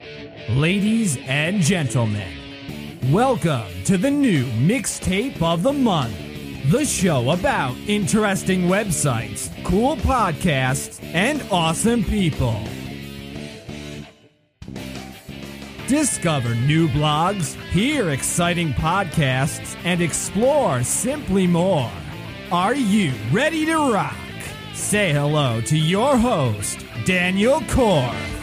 Ladies and gentlemen, welcome to the new mixtape of the month. The show about interesting websites, cool podcasts, and awesome people. Discover new blogs, hear exciting podcasts, and explore simply more. Are you ready to rock? Say hello to your host, Daniel Korf.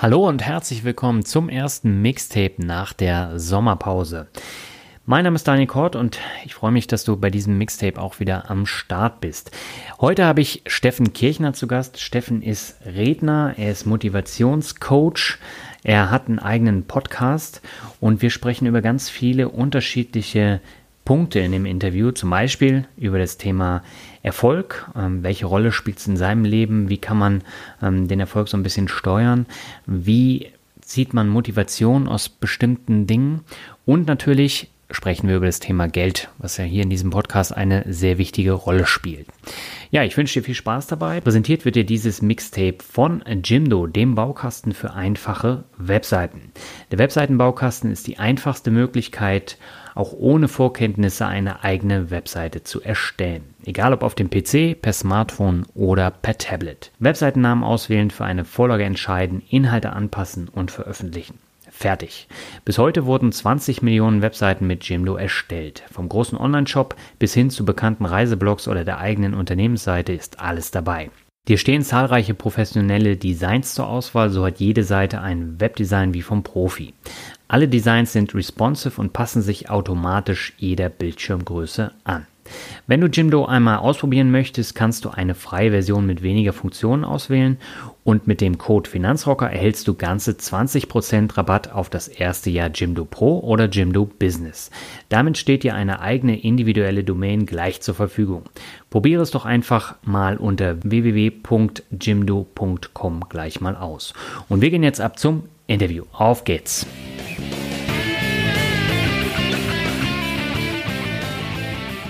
Hallo und herzlich willkommen zum ersten Mixtape nach der Sommerpause. Mein Name ist Daniel Kort und ich freue mich, dass du bei diesem Mixtape auch wieder am Start bist. Heute habe ich Steffen Kirchner zu Gast. Steffen ist Redner, er ist Motivationscoach, er hat einen eigenen Podcast und wir sprechen über ganz viele unterschiedliche Punkte in dem Interview, zum Beispiel über das Thema Erfolg, ähm, welche Rolle spielt es in seinem Leben, wie kann man ähm, den Erfolg so ein bisschen steuern, wie zieht man Motivation aus bestimmten Dingen und natürlich sprechen wir über das Thema Geld, was ja hier in diesem Podcast eine sehr wichtige Rolle spielt. Ja, ich wünsche dir viel Spaß dabei. Präsentiert wird dir dieses Mixtape von Jimdo, dem Baukasten für einfache Webseiten. Der Webseitenbaukasten ist die einfachste Möglichkeit, auch ohne Vorkenntnisse eine eigene Webseite zu erstellen. Egal ob auf dem PC, per Smartphone oder per Tablet. Webseitennamen auswählen, für eine Vorlage entscheiden, Inhalte anpassen und veröffentlichen. Fertig. Bis heute wurden 20 Millionen Webseiten mit Jimdo erstellt. Vom großen Online-Shop bis hin zu bekannten Reiseblogs oder der eigenen Unternehmensseite ist alles dabei. Dir stehen zahlreiche professionelle Designs zur Auswahl, so hat jede Seite ein Webdesign wie vom Profi. Alle Designs sind responsive und passen sich automatisch jeder Bildschirmgröße an. Wenn du Jimdo einmal ausprobieren möchtest, kannst du eine freie Version mit weniger Funktionen auswählen und mit dem Code Finanzrocker erhältst du ganze 20% Rabatt auf das erste Jahr Jimdo Pro oder Jimdo Business. Damit steht dir eine eigene individuelle Domain gleich zur Verfügung. Probiere es doch einfach mal unter www.jimdo.com gleich mal aus. Und wir gehen jetzt ab zum Interview. Auf geht's!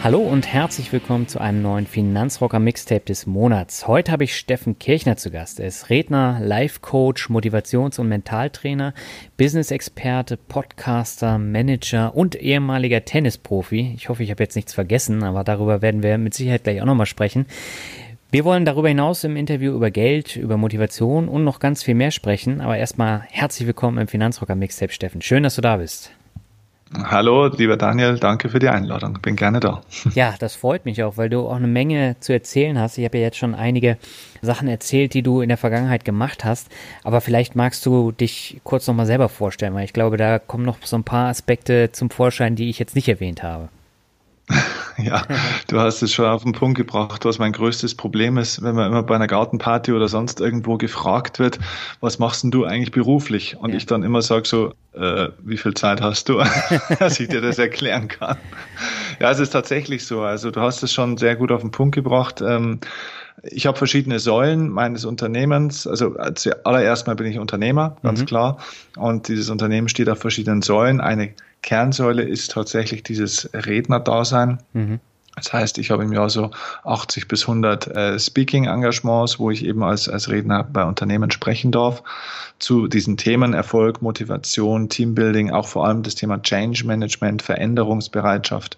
Hallo und herzlich willkommen zu einem neuen Finanzrocker Mixtape des Monats. Heute habe ich Steffen Kirchner zu Gast. Er ist Redner, Life-Coach, Motivations- und Mentaltrainer, Business-Experte, Podcaster, Manager und ehemaliger Tennisprofi. Ich hoffe, ich habe jetzt nichts vergessen, aber darüber werden wir mit Sicherheit gleich auch nochmal sprechen. Wir wollen darüber hinaus im Interview über Geld, über Motivation und noch ganz viel mehr sprechen. Aber erstmal herzlich willkommen im Finanzrocker Mixtape, Steffen. Schön, dass du da bist. Hallo, lieber Daniel, danke für die Einladung. Bin gerne da. Ja, das freut mich auch, weil du auch eine Menge zu erzählen hast. Ich habe ja jetzt schon einige Sachen erzählt, die du in der Vergangenheit gemacht hast. Aber vielleicht magst du dich kurz nochmal selber vorstellen, weil ich glaube, da kommen noch so ein paar Aspekte zum Vorschein, die ich jetzt nicht erwähnt habe. Ja, du hast es schon auf den Punkt gebracht, was mein größtes Problem ist, wenn man immer bei einer Gartenparty oder sonst irgendwo gefragt wird, was machst denn du eigentlich beruflich? Und ja. ich dann immer sage so, äh, wie viel Zeit hast du, dass ich dir das erklären kann. Ja, es ist tatsächlich so. Also du hast es schon sehr gut auf den Punkt gebracht. Ähm, ich habe verschiedene Säulen meines Unternehmens. Also allererst mal bin ich Unternehmer, ganz mhm. klar. Und dieses Unternehmen steht auf verschiedenen Säulen. Eine Kernsäule ist tatsächlich dieses Rednerdasein. Mhm. Das heißt, ich habe im Jahr so 80 bis 100 äh, Speaking-Engagements, wo ich eben als, als Redner bei Unternehmen sprechen darf zu diesen Themen Erfolg, Motivation, Teambuilding, auch vor allem das Thema Change Management, Veränderungsbereitschaft,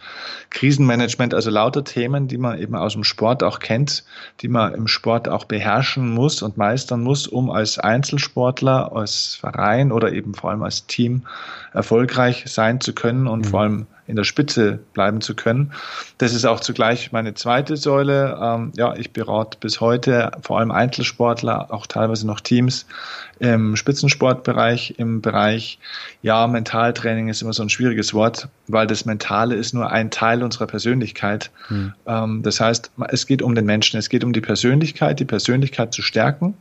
Krisenmanagement, also lauter Themen, die man eben aus dem Sport auch kennt, die man im Sport auch beherrschen muss und meistern muss, um als Einzelsportler, als Verein oder eben vor allem als Team erfolgreich sein zu können und mhm. vor allem in der Spitze bleiben zu können. Das ist auch zugleich meine zweite Säule. Ähm, ja, ich berate bis heute vor allem Einzelsportler, auch teilweise noch Teams im Spitzensportbereich, im Bereich, ja, Mentaltraining ist immer so ein schwieriges Wort, weil das Mentale ist nur ein Teil unserer Persönlichkeit. Hm. Ähm, das heißt, es geht um den Menschen, es geht um die Persönlichkeit, die Persönlichkeit zu stärken.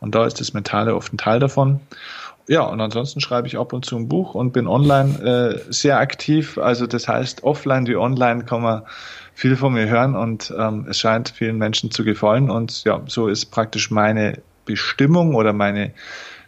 Und da ist das Mentale oft ein Teil davon. Ja, und ansonsten schreibe ich ab und zu ein Buch und bin online äh, sehr aktiv. Also das heißt, offline wie online kann man viel von mir hören und ähm, es scheint vielen Menschen zu gefallen. Und ja, so ist praktisch meine Bestimmung oder meine,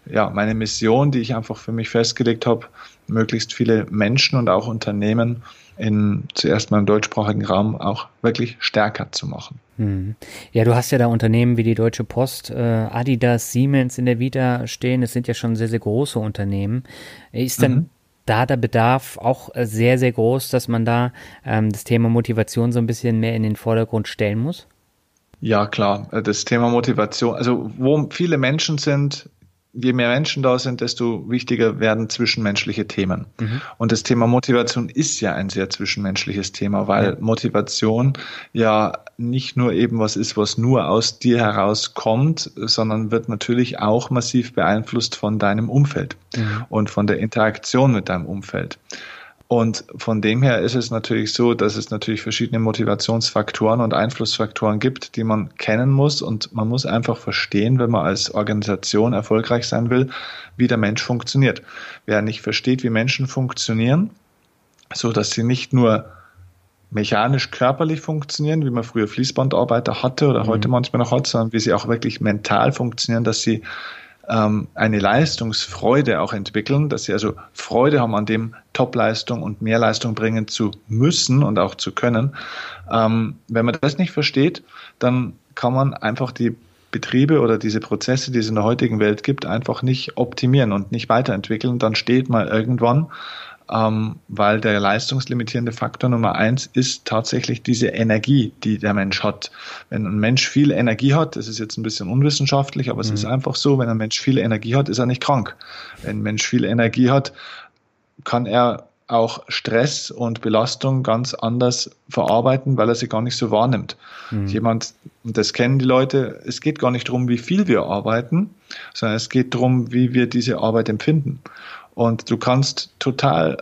ja, meine Mission, die ich einfach für mich festgelegt habe, möglichst viele Menschen und auch Unternehmen in zuerst mal im deutschsprachigen Raum auch wirklich stärker zu machen. Hm. Ja, du hast ja da Unternehmen wie die Deutsche Post, äh, Adidas, Siemens in der Vita stehen. Es sind ja schon sehr, sehr große Unternehmen. Ist denn mhm. da der Bedarf auch sehr, sehr groß, dass man da ähm, das Thema Motivation so ein bisschen mehr in den Vordergrund stellen muss? Ja, klar. Das Thema Motivation, also wo viele Menschen sind, je mehr Menschen da sind, desto wichtiger werden zwischenmenschliche Themen. Mhm. Und das Thema Motivation ist ja ein sehr zwischenmenschliches Thema, weil ja. Motivation ja nicht nur eben was ist, was nur aus dir herauskommt, sondern wird natürlich auch massiv beeinflusst von deinem Umfeld mhm. und von der Interaktion mit deinem Umfeld. Und von dem her ist es natürlich so, dass es natürlich verschiedene Motivationsfaktoren und Einflussfaktoren gibt, die man kennen muss. Und man muss einfach verstehen, wenn man als Organisation erfolgreich sein will, wie der Mensch funktioniert. Wer nicht versteht, wie Menschen funktionieren, so dass sie nicht nur mechanisch körperlich funktionieren, wie man früher Fließbandarbeiter hatte oder mhm. heute manchmal noch hat, sondern wie sie auch wirklich mental funktionieren, dass sie ähm, eine Leistungsfreude auch entwickeln, dass sie also Freude haben an dem Topleistung und Mehrleistung bringen zu müssen und auch zu können. Ähm, wenn man das nicht versteht, dann kann man einfach die Betriebe oder diese Prozesse, die es in der heutigen Welt gibt, einfach nicht optimieren und nicht weiterentwickeln. Dann steht man irgendwann ähm, weil der leistungslimitierende Faktor Nummer eins ist tatsächlich diese Energie, die der Mensch hat. Wenn ein Mensch viel Energie hat, das ist jetzt ein bisschen unwissenschaftlich, aber es mhm. ist einfach so, wenn ein Mensch viel Energie hat, ist er nicht krank. Wenn ein Mensch viel Energie hat, kann er auch Stress und Belastung ganz anders verarbeiten, weil er sie gar nicht so wahrnimmt. Mhm. Jemand, und das kennen die Leute, es geht gar nicht darum, wie viel wir arbeiten, sondern es geht darum, wie wir diese Arbeit empfinden. Und du kannst total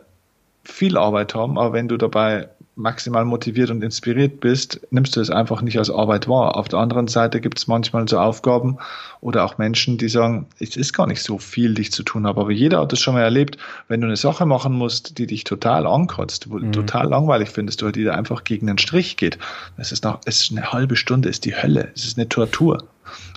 viel Arbeit haben, aber wenn du dabei maximal motiviert und inspiriert bist, nimmst du es einfach nicht als Arbeit wahr. Auf der anderen Seite gibt es manchmal so Aufgaben oder auch Menschen, die sagen, es ist gar nicht so viel, dich zu tun habe. Aber jeder hat das schon mal erlebt, wenn du eine Sache machen musst, die dich total ankotzt, wo du mhm. total langweilig findest oder die da einfach gegen den Strich geht. Es ist noch, es ist eine halbe Stunde, es ist die Hölle, es ist eine Tortur.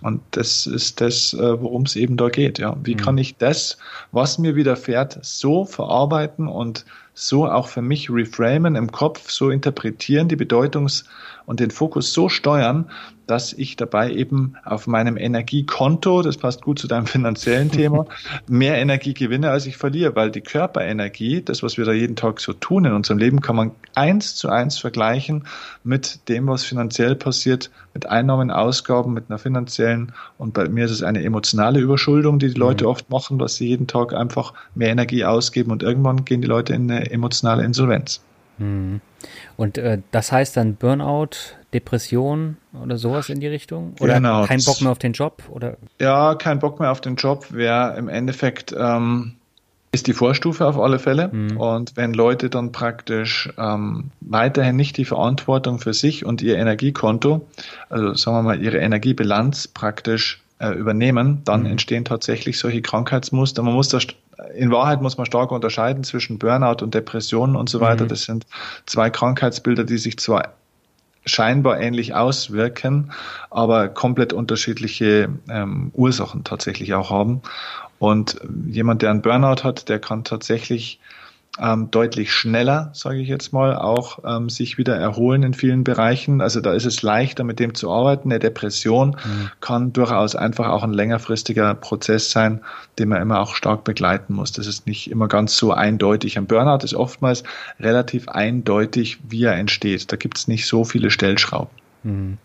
Und das ist das, äh, worum es eben da geht. Ja. Wie mhm. kann ich das, was mir widerfährt, so verarbeiten und so auch für mich reframen im Kopf, so interpretieren, die Bedeutungs- und den Fokus so steuern, dass ich dabei eben auf meinem Energiekonto, das passt gut zu deinem finanziellen Thema, mehr Energie gewinne, als ich verliere, weil die Körperenergie, das, was wir da jeden Tag so tun in unserem Leben, kann man eins zu eins vergleichen mit dem, was finanziell passiert, mit Einnahmen, Ausgaben, mit einer finanziellen und bei mir ist es eine emotionale Überschuldung, die die Leute mhm. oft machen, dass sie jeden Tag einfach mehr Energie ausgeben und irgendwann gehen die Leute in eine emotionale Insolvenz. Mhm. Und äh, das heißt dann Burnout, Depression oder sowas in die Richtung? Oder genau. kein Bock mehr auf den Job? Oder? Ja, kein Bock mehr auf den Job wäre im Endeffekt ähm, ist die Vorstufe auf alle Fälle. Mhm. Und wenn Leute dann praktisch ähm, weiterhin nicht die Verantwortung für sich und ihr Energiekonto, also sagen wir mal ihre Energiebilanz praktisch äh, übernehmen, dann mhm. entstehen tatsächlich solche Krankheitsmuster. Man muss das in Wahrheit muss man stark unterscheiden zwischen Burnout und Depressionen und so weiter. Mhm. Das sind zwei Krankheitsbilder, die sich zwar scheinbar ähnlich auswirken, aber komplett unterschiedliche ähm, Ursachen tatsächlich auch haben. Und jemand, der einen Burnout hat, der kann tatsächlich ähm, deutlich schneller, sage ich jetzt mal, auch ähm, sich wieder erholen in vielen Bereichen. Also da ist es leichter, mit dem zu arbeiten. Eine Depression mhm. kann durchaus einfach auch ein längerfristiger Prozess sein, den man immer auch stark begleiten muss. Das ist nicht immer ganz so eindeutig. Ein Burnout ist oftmals relativ eindeutig, wie er entsteht. Da gibt es nicht so viele Stellschrauben. Mhm.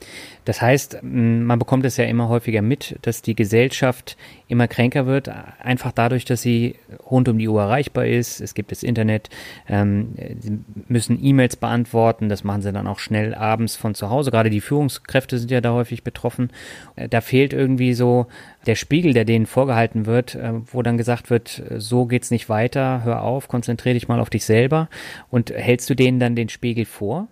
Das heißt, man bekommt es ja immer häufiger mit, dass die Gesellschaft immer kränker wird, einfach dadurch, dass sie rund um die Uhr erreichbar ist. Es gibt das Internet, ähm, sie müssen E-Mails beantworten, das machen sie dann auch schnell abends von zu Hause. Gerade die Führungskräfte sind ja da häufig betroffen. Äh, da fehlt irgendwie so der Spiegel, der denen vorgehalten wird, äh, wo dann gesagt wird, so geht's nicht weiter, hör auf, konzentriere dich mal auf dich selber. Und hältst du denen dann den Spiegel vor?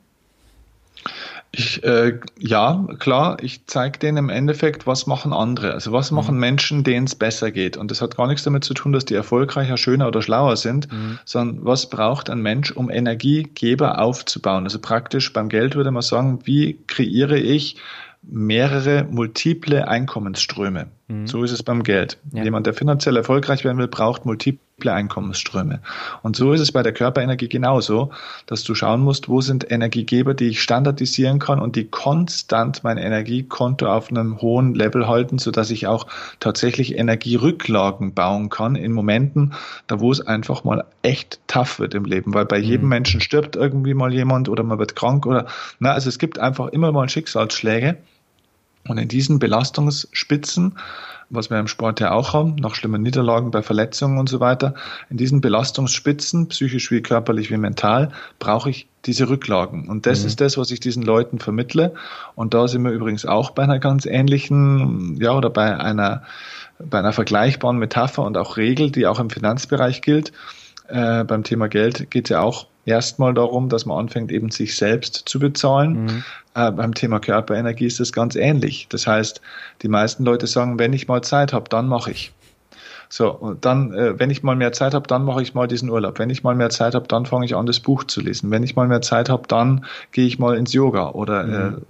Ich, äh, ja, klar, ich zeige denen im Endeffekt, was machen andere. Also was machen mhm. Menschen, denen es besser geht. Und das hat gar nichts damit zu tun, dass die erfolgreicher, schöner oder schlauer sind, mhm. sondern was braucht ein Mensch, um Energiegeber aufzubauen. Also praktisch beim Geld würde man sagen, wie kreiere ich mehrere multiple Einkommensströme. Mhm. So ist es beim Geld. Ja. Jemand, der finanziell erfolgreich werden will, braucht multiple Einkommensströme. Und so ist es bei der Körperenergie genauso, dass du schauen musst, wo sind Energiegeber, die ich standardisieren kann und die konstant mein Energiekonto auf einem hohen Level halten, sodass ich auch tatsächlich Energierücklagen bauen kann in Momenten, da wo es einfach mal echt tough wird im Leben, weil bei jedem mhm. Menschen stirbt irgendwie mal jemand oder man wird krank oder, na, also es gibt einfach immer mal Schicksalsschläge. Und in diesen Belastungsspitzen, was wir im Sport ja auch haben, nach schlimmen Niederlagen bei Verletzungen und so weiter, in diesen Belastungsspitzen, psychisch wie körperlich wie mental, brauche ich diese Rücklagen. Und das mhm. ist das, was ich diesen Leuten vermittle. Und da sind wir übrigens auch bei einer ganz ähnlichen, ja, oder bei einer, bei einer vergleichbaren Metapher und auch Regel, die auch im Finanzbereich gilt. Äh, beim Thema Geld geht es ja auch erstmal darum, dass man anfängt, eben sich selbst zu bezahlen. Mhm. Äh, beim Thema Körperenergie ist das ganz ähnlich. Das heißt, die meisten Leute sagen, wenn ich mal Zeit habe, dann mache ich. So, und dann, äh, wenn ich mal mehr Zeit habe, dann mache ich mal diesen Urlaub. Wenn ich mal mehr Zeit habe, dann fange ich an, das Buch zu lesen. Wenn ich mal mehr Zeit habe, dann gehe ich mal ins Yoga oder mhm. äh,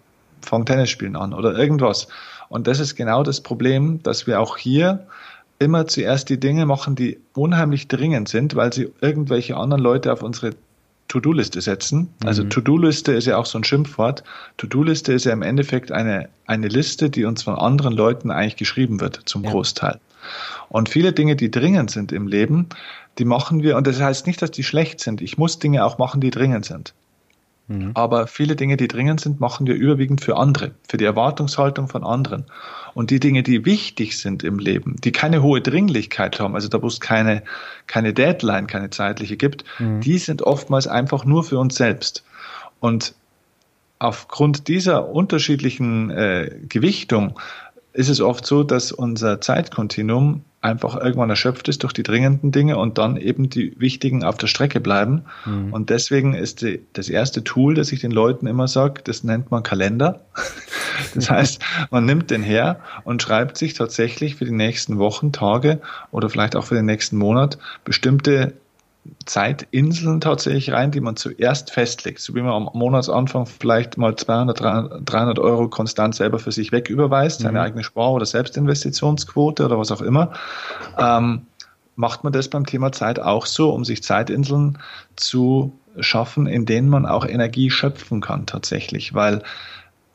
fange Tennisspielen an oder irgendwas. Und das ist genau das Problem, dass wir auch hier immer zuerst die Dinge machen, die unheimlich dringend sind, weil sie irgendwelche anderen Leute auf unsere To-Do-Liste setzen. Also mhm. To-Do-Liste ist ja auch so ein Schimpfwort. To-Do-Liste ist ja im Endeffekt eine, eine Liste, die uns von anderen Leuten eigentlich geschrieben wird, zum ja. Großteil. Und viele Dinge, die dringend sind im Leben, die machen wir, und das heißt nicht, dass die schlecht sind. Ich muss Dinge auch machen, die dringend sind. Mhm. Aber viele Dinge, die dringend sind, machen wir überwiegend für andere, für die Erwartungshaltung von anderen. Und die Dinge, die wichtig sind im Leben, die keine hohe Dringlichkeit haben, also da wo es keine, keine Deadline, keine zeitliche gibt, mhm. die sind oftmals einfach nur für uns selbst. Und aufgrund dieser unterschiedlichen äh, Gewichtung ist es oft so, dass unser Zeitkontinuum einfach irgendwann erschöpft ist durch die dringenden Dinge und dann eben die wichtigen auf der Strecke bleiben. Mhm. Und deswegen ist die, das erste Tool, das ich den Leuten immer sage, das nennt man Kalender. Das heißt, man nimmt den her und schreibt sich tatsächlich für die nächsten Wochen, Tage oder vielleicht auch für den nächsten Monat bestimmte Zeitinseln tatsächlich rein, die man zuerst festlegt. So wie man am Monatsanfang vielleicht mal 200, 300 Euro konstant selber für sich wegüberweist, seine mhm. eigene Spar- oder Selbstinvestitionsquote oder was auch immer. Ähm, macht man das beim Thema Zeit auch so, um sich Zeitinseln zu schaffen, in denen man auch Energie schöpfen kann tatsächlich. Weil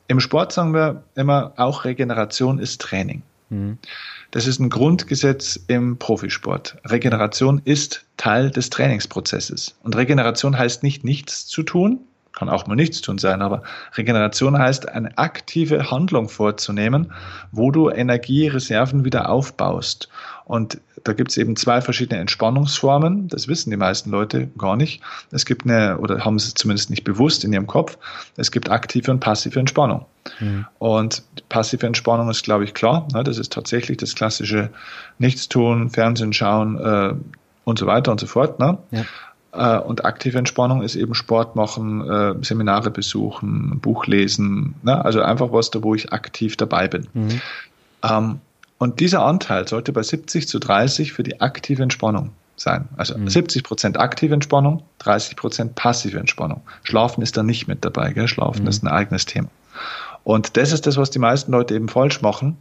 im Sport sagen wir immer, auch Regeneration ist Training. Mhm. Das ist ein Grundgesetz im Profisport. Regeneration ist Teil des Trainingsprozesses. Und Regeneration heißt nicht nichts zu tun, kann auch mal nichts tun sein, aber Regeneration heißt, eine aktive Handlung vorzunehmen, wo du Energiereserven wieder aufbaust. Und da gibt es eben zwei verschiedene Entspannungsformen. Das wissen die meisten Leute gar nicht. Es gibt eine, oder haben sie zumindest nicht bewusst in ihrem Kopf, es gibt aktive und passive Entspannung. Mhm. Und passive Entspannung ist, glaube ich, klar. Ne? Das ist tatsächlich das klassische Nichtstun, Fernsehen schauen äh, und so weiter und so fort. Ne? Ja. Äh, und aktive Entspannung ist eben Sport machen, äh, Seminare besuchen, Buch lesen, ne? also einfach was da, wo ich aktiv dabei bin. Mhm. Und dieser Anteil sollte bei 70 zu 30 für die aktive Entspannung sein. Also mhm. 70 Prozent aktive Entspannung, 30 Prozent passive Entspannung. Schlafen ist da nicht mit dabei. Gell? Schlafen mhm. ist ein eigenes Thema. Und das ist das, was die meisten Leute eben falsch machen,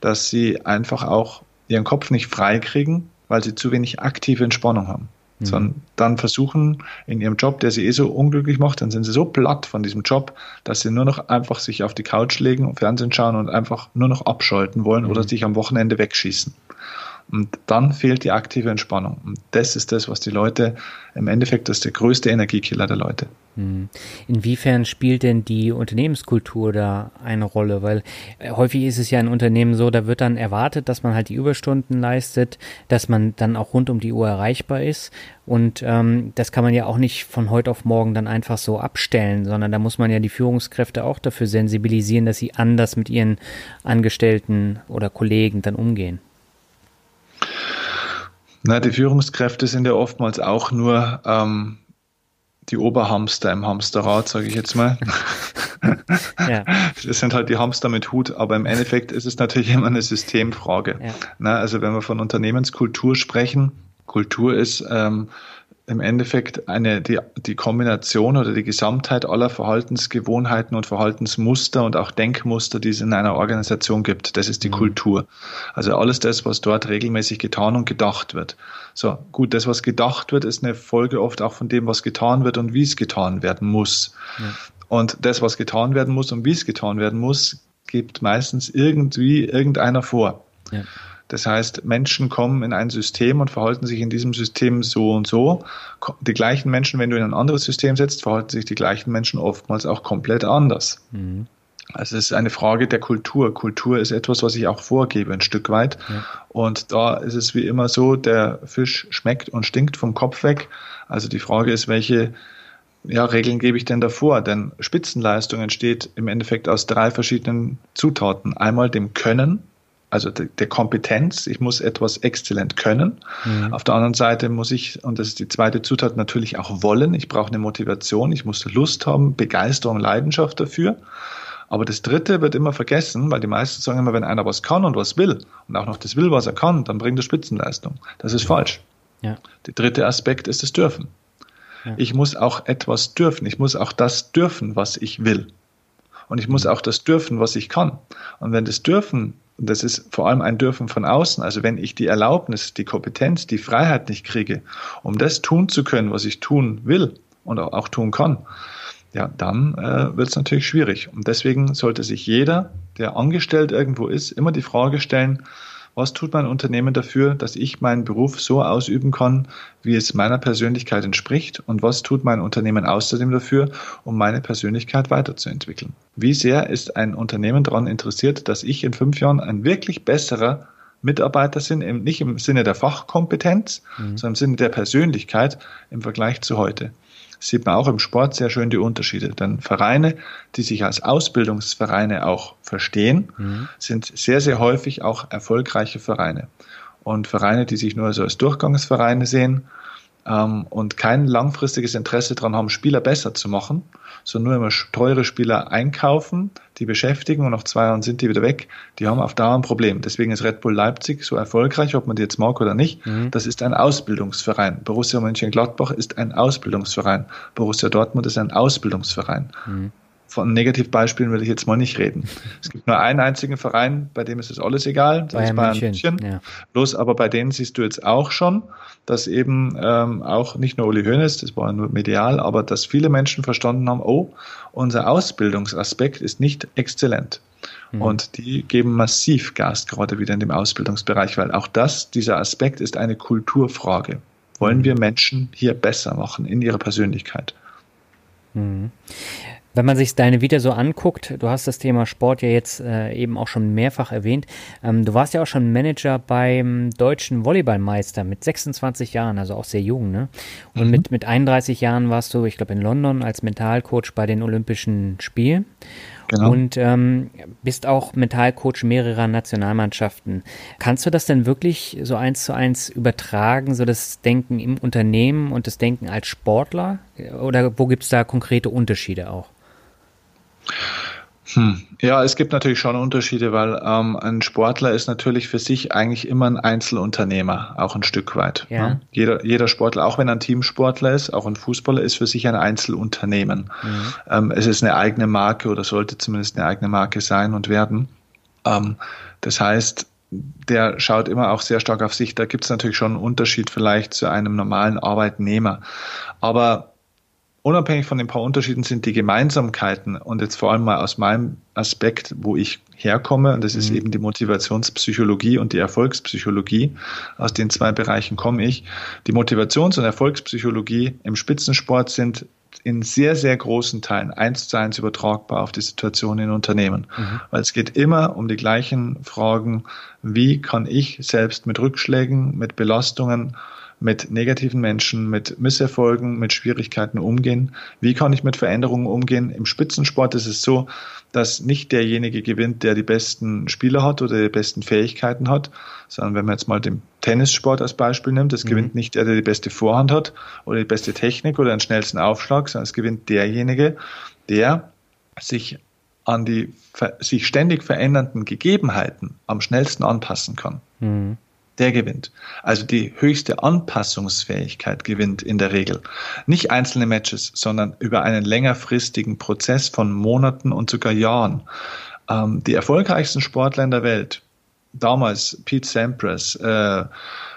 dass sie einfach auch ihren Kopf nicht frei kriegen, weil sie zu wenig aktive Entspannung haben mhm. sondern dann versuchen in ihrem Job, der sie eh so unglücklich macht, dann sind sie so platt von diesem Job, dass sie nur noch einfach sich auf die Couch legen und Fernsehen schauen und einfach nur noch abschalten wollen mhm. oder sich am Wochenende wegschießen. Und dann fehlt die aktive Entspannung. Und das ist das, was die Leute im Endeffekt, das ist der größte Energiekiller der Leute. Hm. Inwiefern spielt denn die Unternehmenskultur da eine Rolle? Weil äh, häufig ist es ja in Unternehmen so, da wird dann erwartet, dass man halt die Überstunden leistet, dass man dann auch rund um die Uhr erreichbar ist. Und ähm, das kann man ja auch nicht von heute auf morgen dann einfach so abstellen, sondern da muss man ja die Führungskräfte auch dafür sensibilisieren, dass sie anders mit ihren Angestellten oder Kollegen dann umgehen. Na, die Führungskräfte sind ja oftmals auch nur ähm, die Oberhamster im Hamsterrad, sage ich jetzt mal. ja. Das sind halt die Hamster mit Hut, aber im Endeffekt ist es natürlich immer eine Systemfrage. Ja. Na, also wenn wir von Unternehmenskultur sprechen, Kultur ist ähm, im Endeffekt eine, die, die Kombination oder die Gesamtheit aller Verhaltensgewohnheiten und Verhaltensmuster und auch Denkmuster, die es in einer Organisation gibt. Das ist die mhm. Kultur. Also alles das, was dort regelmäßig getan und gedacht wird. So, gut, das, was gedacht wird, ist eine Folge oft auch von dem, was getan wird und wie es getan werden muss. Ja. Und das, was getan werden muss und wie es getan werden muss, gibt meistens irgendwie irgendeiner vor. Ja. Das heißt, Menschen kommen in ein System und verhalten sich in diesem System so und so. Die gleichen Menschen, wenn du in ein anderes System setzt, verhalten sich die gleichen Menschen oftmals auch komplett anders. Mhm. Also es ist eine Frage der Kultur. Kultur ist etwas, was ich auch vorgebe, ein Stück weit. Ja. Und da ist es wie immer so, der Fisch schmeckt und stinkt vom Kopf weg. Also die Frage ist, welche ja, Regeln gebe ich denn davor? Denn Spitzenleistung entsteht im Endeffekt aus drei verschiedenen Zutaten. Einmal dem Können, also der Kompetenz. Ich muss etwas exzellent können. Mhm. Auf der anderen Seite muss ich, und das ist die zweite Zutat, natürlich auch wollen. Ich brauche eine Motivation. Ich muss Lust haben, Begeisterung, Leidenschaft dafür. Aber das dritte wird immer vergessen, weil die meisten sagen immer, wenn einer was kann und was will und auch noch das will, was er kann, dann bringt er Spitzenleistung. Das ist falsch. Ja. Der dritte Aspekt ist das Dürfen. Ja. Ich muss auch etwas dürfen. Ich muss auch das dürfen, was ich will. Und ich muss auch das dürfen, was ich kann. Und wenn das Dürfen und das ist vor allem ein Dürfen von außen. Also wenn ich die Erlaubnis, die Kompetenz, die Freiheit nicht kriege, um das tun zu können, was ich tun will und auch, tun kann, ja, dann äh, wird es natürlich schwierig. Und deswegen sollte sich jeder, der angestellt irgendwo ist, immer die Frage stellen, was tut mein Unternehmen dafür, dass ich meinen Beruf so ausüben kann, wie es meiner Persönlichkeit entspricht? Und was tut mein Unternehmen außerdem dafür, um meine Persönlichkeit weiterzuentwickeln? Wie sehr ist ein Unternehmen daran interessiert, dass ich in fünf Jahren ein wirklich besserer Mitarbeiter sind, nicht im Sinne der Fachkompetenz, mhm. sondern im Sinne der Persönlichkeit im Vergleich zu heute sieht man auch im Sport sehr schön die Unterschiede. Denn Vereine, die sich als Ausbildungsvereine auch verstehen, mhm. sind sehr, sehr häufig auch erfolgreiche Vereine. Und Vereine, die sich nur so als Durchgangsvereine sehen, ähm, und kein langfristiges Interesse daran haben, Spieler besser zu machen, sondern nur immer teure Spieler einkaufen, die beschäftigen und nach zwei Jahren sind die wieder weg, die haben auf Dauer ein Problem. Deswegen ist Red Bull Leipzig so erfolgreich, ob man die jetzt mag oder nicht. Mhm. Das ist ein Ausbildungsverein. Borussia Mönchengladbach ist ein Ausbildungsverein. Borussia Dortmund ist ein Ausbildungsverein. Mhm von Negativbeispielen will ich jetzt mal nicht reden. Es gibt nur einen einzigen Verein, bei dem ist es alles egal, das Bayern ist Bayern München. München. Ja. Bloß aber bei denen siehst du jetzt auch schon, dass eben ähm, auch nicht nur Uli Hoeneß, das war nur medial, aber dass viele Menschen verstanden haben, oh, unser Ausbildungsaspekt ist nicht exzellent. Mhm. Und die geben massiv Gas gerade wieder in dem Ausbildungsbereich, weil auch das, dieser Aspekt ist eine Kulturfrage. Wollen mhm. wir Menschen hier besser machen in ihrer Persönlichkeit? Mhm. Wenn man sich deine Vita so anguckt, du hast das Thema Sport ja jetzt äh, eben auch schon mehrfach erwähnt. Ähm, du warst ja auch schon Manager beim deutschen Volleyballmeister mit 26 Jahren, also auch sehr jung, ne? Und mhm. mit, mit 31 Jahren warst du, ich glaube, in London als Mentalcoach bei den Olympischen Spielen. Genau. Und ähm, bist auch Mentalcoach mehrerer Nationalmannschaften. Kannst du das denn wirklich so eins zu eins übertragen, so das Denken im Unternehmen und das Denken als Sportler? Oder wo gibt es da konkrete Unterschiede auch? Hm. Ja, es gibt natürlich schon Unterschiede, weil ähm, ein Sportler ist natürlich für sich eigentlich immer ein Einzelunternehmer, auch ein Stück weit. Ja. Ne? Jeder, jeder Sportler, auch wenn er ein Teamsportler ist, auch ein Fußballer, ist für sich ein Einzelunternehmen. Mhm. Ähm, es ist eine eigene Marke oder sollte zumindest eine eigene Marke sein und werden. Ähm, das heißt, der schaut immer auch sehr stark auf sich. Da gibt es natürlich schon einen Unterschied vielleicht zu einem normalen Arbeitnehmer. Aber unabhängig von den paar Unterschieden sind die Gemeinsamkeiten und jetzt vor allem mal aus meinem Aspekt, wo ich herkomme. Und das ist mhm. eben die Motivationspsychologie und die Erfolgspsychologie. Aus den zwei Bereichen komme ich. Die Motivations- und Erfolgspsychologie im Spitzensport sind in sehr, sehr großen Teilen eins zu eins übertragbar auf die Situation in Unternehmen. Mhm. Weil es geht immer um die gleichen Fragen, wie kann ich selbst mit Rückschlägen, mit Belastungen mit negativen Menschen, mit Misserfolgen, mit Schwierigkeiten umgehen? Wie kann ich mit Veränderungen umgehen? Im Spitzensport ist es so, dass nicht derjenige gewinnt, der die besten Spieler hat oder die besten Fähigkeiten hat, sondern wenn man jetzt mal den Tennissport als Beispiel nimmt, es mhm. gewinnt nicht der, der die beste Vorhand hat oder die beste Technik oder den schnellsten Aufschlag, sondern es gewinnt derjenige, der sich an die sich ständig verändernden Gegebenheiten am schnellsten anpassen kann. Mhm der gewinnt. Also die höchste Anpassungsfähigkeit gewinnt in der Regel. Nicht einzelne Matches, sondern über einen längerfristigen Prozess von Monaten und sogar Jahren. Ähm, die erfolgreichsten Sportler in der Welt, damals Pete Sampras, äh,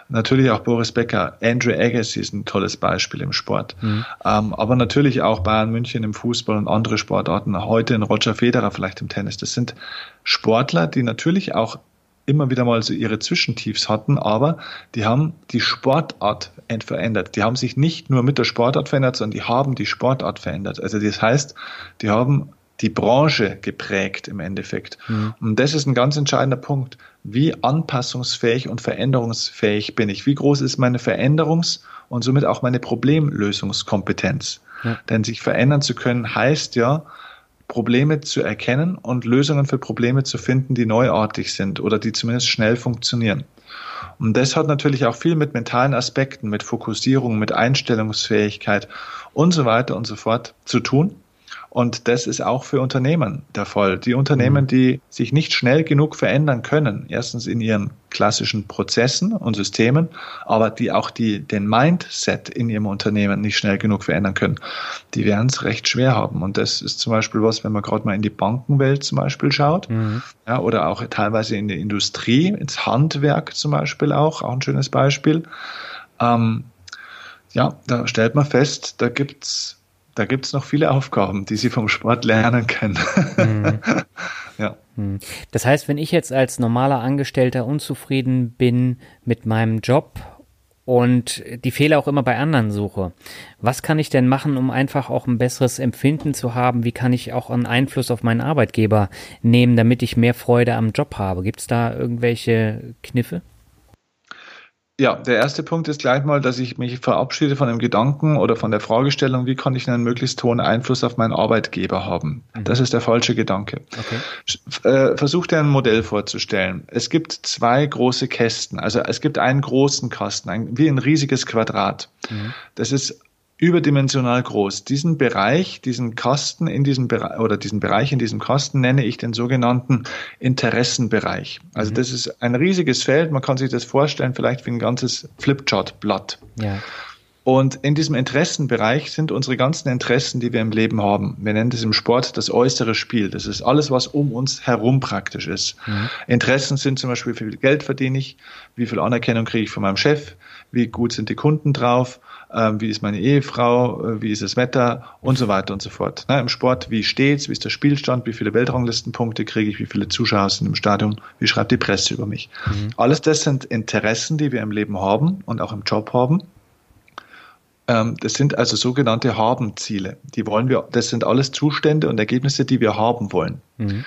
natürlich auch Boris Becker, Andrew Agassi ist ein tolles Beispiel im Sport. Mhm. Ähm, aber natürlich auch Bayern München im Fußball und andere Sportarten, heute in Roger Federer vielleicht im Tennis. Das sind Sportler, die natürlich auch immer wieder mal so ihre Zwischentiefs hatten, aber die haben die Sportart verändert. Die haben sich nicht nur mit der Sportart verändert, sondern die haben die Sportart verändert. Also das heißt, die haben die Branche geprägt im Endeffekt. Mhm. Und das ist ein ganz entscheidender Punkt. Wie anpassungsfähig und veränderungsfähig bin ich? Wie groß ist meine Veränderungs- und somit auch meine Problemlösungskompetenz? Ja. Denn sich verändern zu können heißt ja, Probleme zu erkennen und Lösungen für Probleme zu finden, die neuartig sind oder die zumindest schnell funktionieren. Und das hat natürlich auch viel mit mentalen Aspekten, mit Fokussierung, mit Einstellungsfähigkeit und so weiter und so fort zu tun. Und das ist auch für Unternehmen der Fall. Die Unternehmen, mhm. die sich nicht schnell genug verändern können, erstens in ihren klassischen Prozessen und Systemen, aber die auch die, den Mindset in ihrem Unternehmen nicht schnell genug verändern können, die werden es recht schwer haben. Und das ist zum Beispiel was, wenn man gerade mal in die Bankenwelt zum Beispiel schaut, mhm. ja, oder auch teilweise in die Industrie, ins Handwerk zum Beispiel auch, auch ein schönes Beispiel. Ähm, ja, da stellt man fest, da gibt's da gibt es noch viele Aufgaben, die Sie vom Sport lernen können. Mhm. ja. Mhm. Das heißt, wenn ich jetzt als normaler Angestellter unzufrieden bin mit meinem Job und die Fehler auch immer bei anderen suche, was kann ich denn machen, um einfach auch ein besseres Empfinden zu haben? Wie kann ich auch einen Einfluss auf meinen Arbeitgeber nehmen, damit ich mehr Freude am Job habe? Gibt es da irgendwelche Kniffe? Ja, der erste Punkt ist gleich mal, dass ich mich verabschiede von dem Gedanken oder von der Fragestellung, wie kann ich einen möglichst hohen Einfluss auf meinen Arbeitgeber haben. Mhm. Das ist der falsche Gedanke. Okay. Äh, versuch dir ein Modell vorzustellen. Es gibt zwei große Kästen. Also es gibt einen großen Kasten, ein, wie ein riesiges Quadrat. Mhm. Das ist überdimensional groß. Diesen Bereich, diesen Kasten in diesem Bereich oder diesen Bereich in diesem Kasten nenne ich den sogenannten Interessenbereich. Also mhm. das ist ein riesiges Feld. Man kann sich das vorstellen, vielleicht wie ein ganzes Flipchart-Blatt. Ja. Und in diesem Interessenbereich sind unsere ganzen Interessen, die wir im Leben haben. Wir nennen das im Sport das äußere Spiel. Das ist alles, was um uns herum praktisch ist. Mhm. Interessen sind zum Beispiel, wie viel Geld verdiene ich, wie viel Anerkennung kriege ich von meinem Chef, wie gut sind die Kunden drauf, ähm, wie ist meine Ehefrau, äh, wie ist das Wetter und so weiter und so fort. Na, Im Sport, wie steht's, wie ist der Spielstand, wie viele Weltranglistenpunkte kriege ich, wie viele Zuschauer sind im Stadion, wie schreibt die Presse über mich. Mhm. Alles das sind Interessen, die wir im Leben haben und auch im Job haben. Ähm, das sind also sogenannte Haben-Ziele. Die wollen wir, das sind alles Zustände und Ergebnisse, die wir haben wollen. Mhm.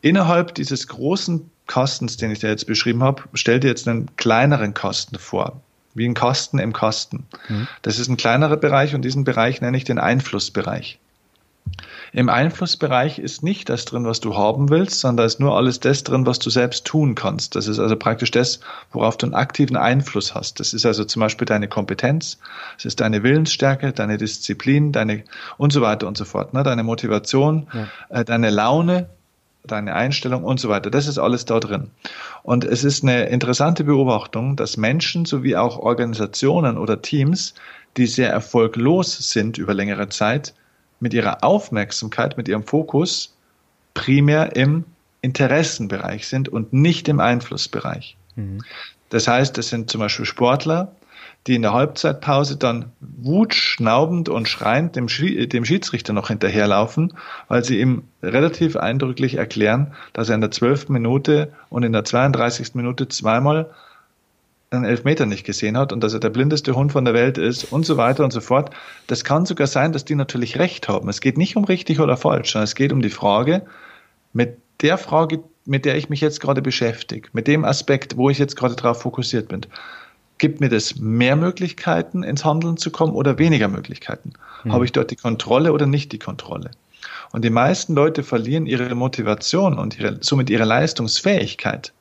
Innerhalb dieses großen Kastens, den ich da jetzt beschrieben habe, stell dir jetzt einen kleineren Kasten vor wie ein Kasten im Kasten. Mhm. Das ist ein kleinerer Bereich und diesen Bereich nenne ich den Einflussbereich. Im Einflussbereich ist nicht das drin, was du haben willst, sondern da ist nur alles das drin, was du selbst tun kannst. Das ist also praktisch das, worauf du einen aktiven Einfluss hast. Das ist also zum Beispiel deine Kompetenz, es ist deine Willensstärke, deine Disziplin, deine und so weiter und so fort, ne? deine Motivation, ja. äh, deine Laune, deine Einstellung und so weiter. Das ist alles da drin. Und es ist eine interessante Beobachtung, dass Menschen sowie auch Organisationen oder Teams, die sehr erfolglos sind über längere Zeit, mit ihrer Aufmerksamkeit, mit ihrem Fokus primär im Interessenbereich sind und nicht im Einflussbereich. Mhm. Das heißt, es sind zum Beispiel Sportler, die in der Halbzeitpause dann wutschnaubend und schreiend dem, dem Schiedsrichter noch hinterherlaufen, weil sie ihm relativ eindrücklich erklären, dass er in der 12. Minute und in der 32. Minute zweimal einen Elfmeter nicht gesehen hat und dass er der blindeste Hund von der Welt ist und so weiter und so fort. Das kann sogar sein, dass die natürlich recht haben. Es geht nicht um richtig oder falsch, sondern es geht um die Frage, mit der Frage, mit der ich mich jetzt gerade beschäftige, mit dem Aspekt, wo ich jetzt gerade drauf fokussiert bin, gibt mir das mehr Möglichkeiten, ins Handeln zu kommen oder weniger Möglichkeiten? Mhm. Habe ich dort die Kontrolle oder nicht die Kontrolle? Und die meisten Leute verlieren ihre Motivation und ihre, somit ihre Leistungsfähigkeit.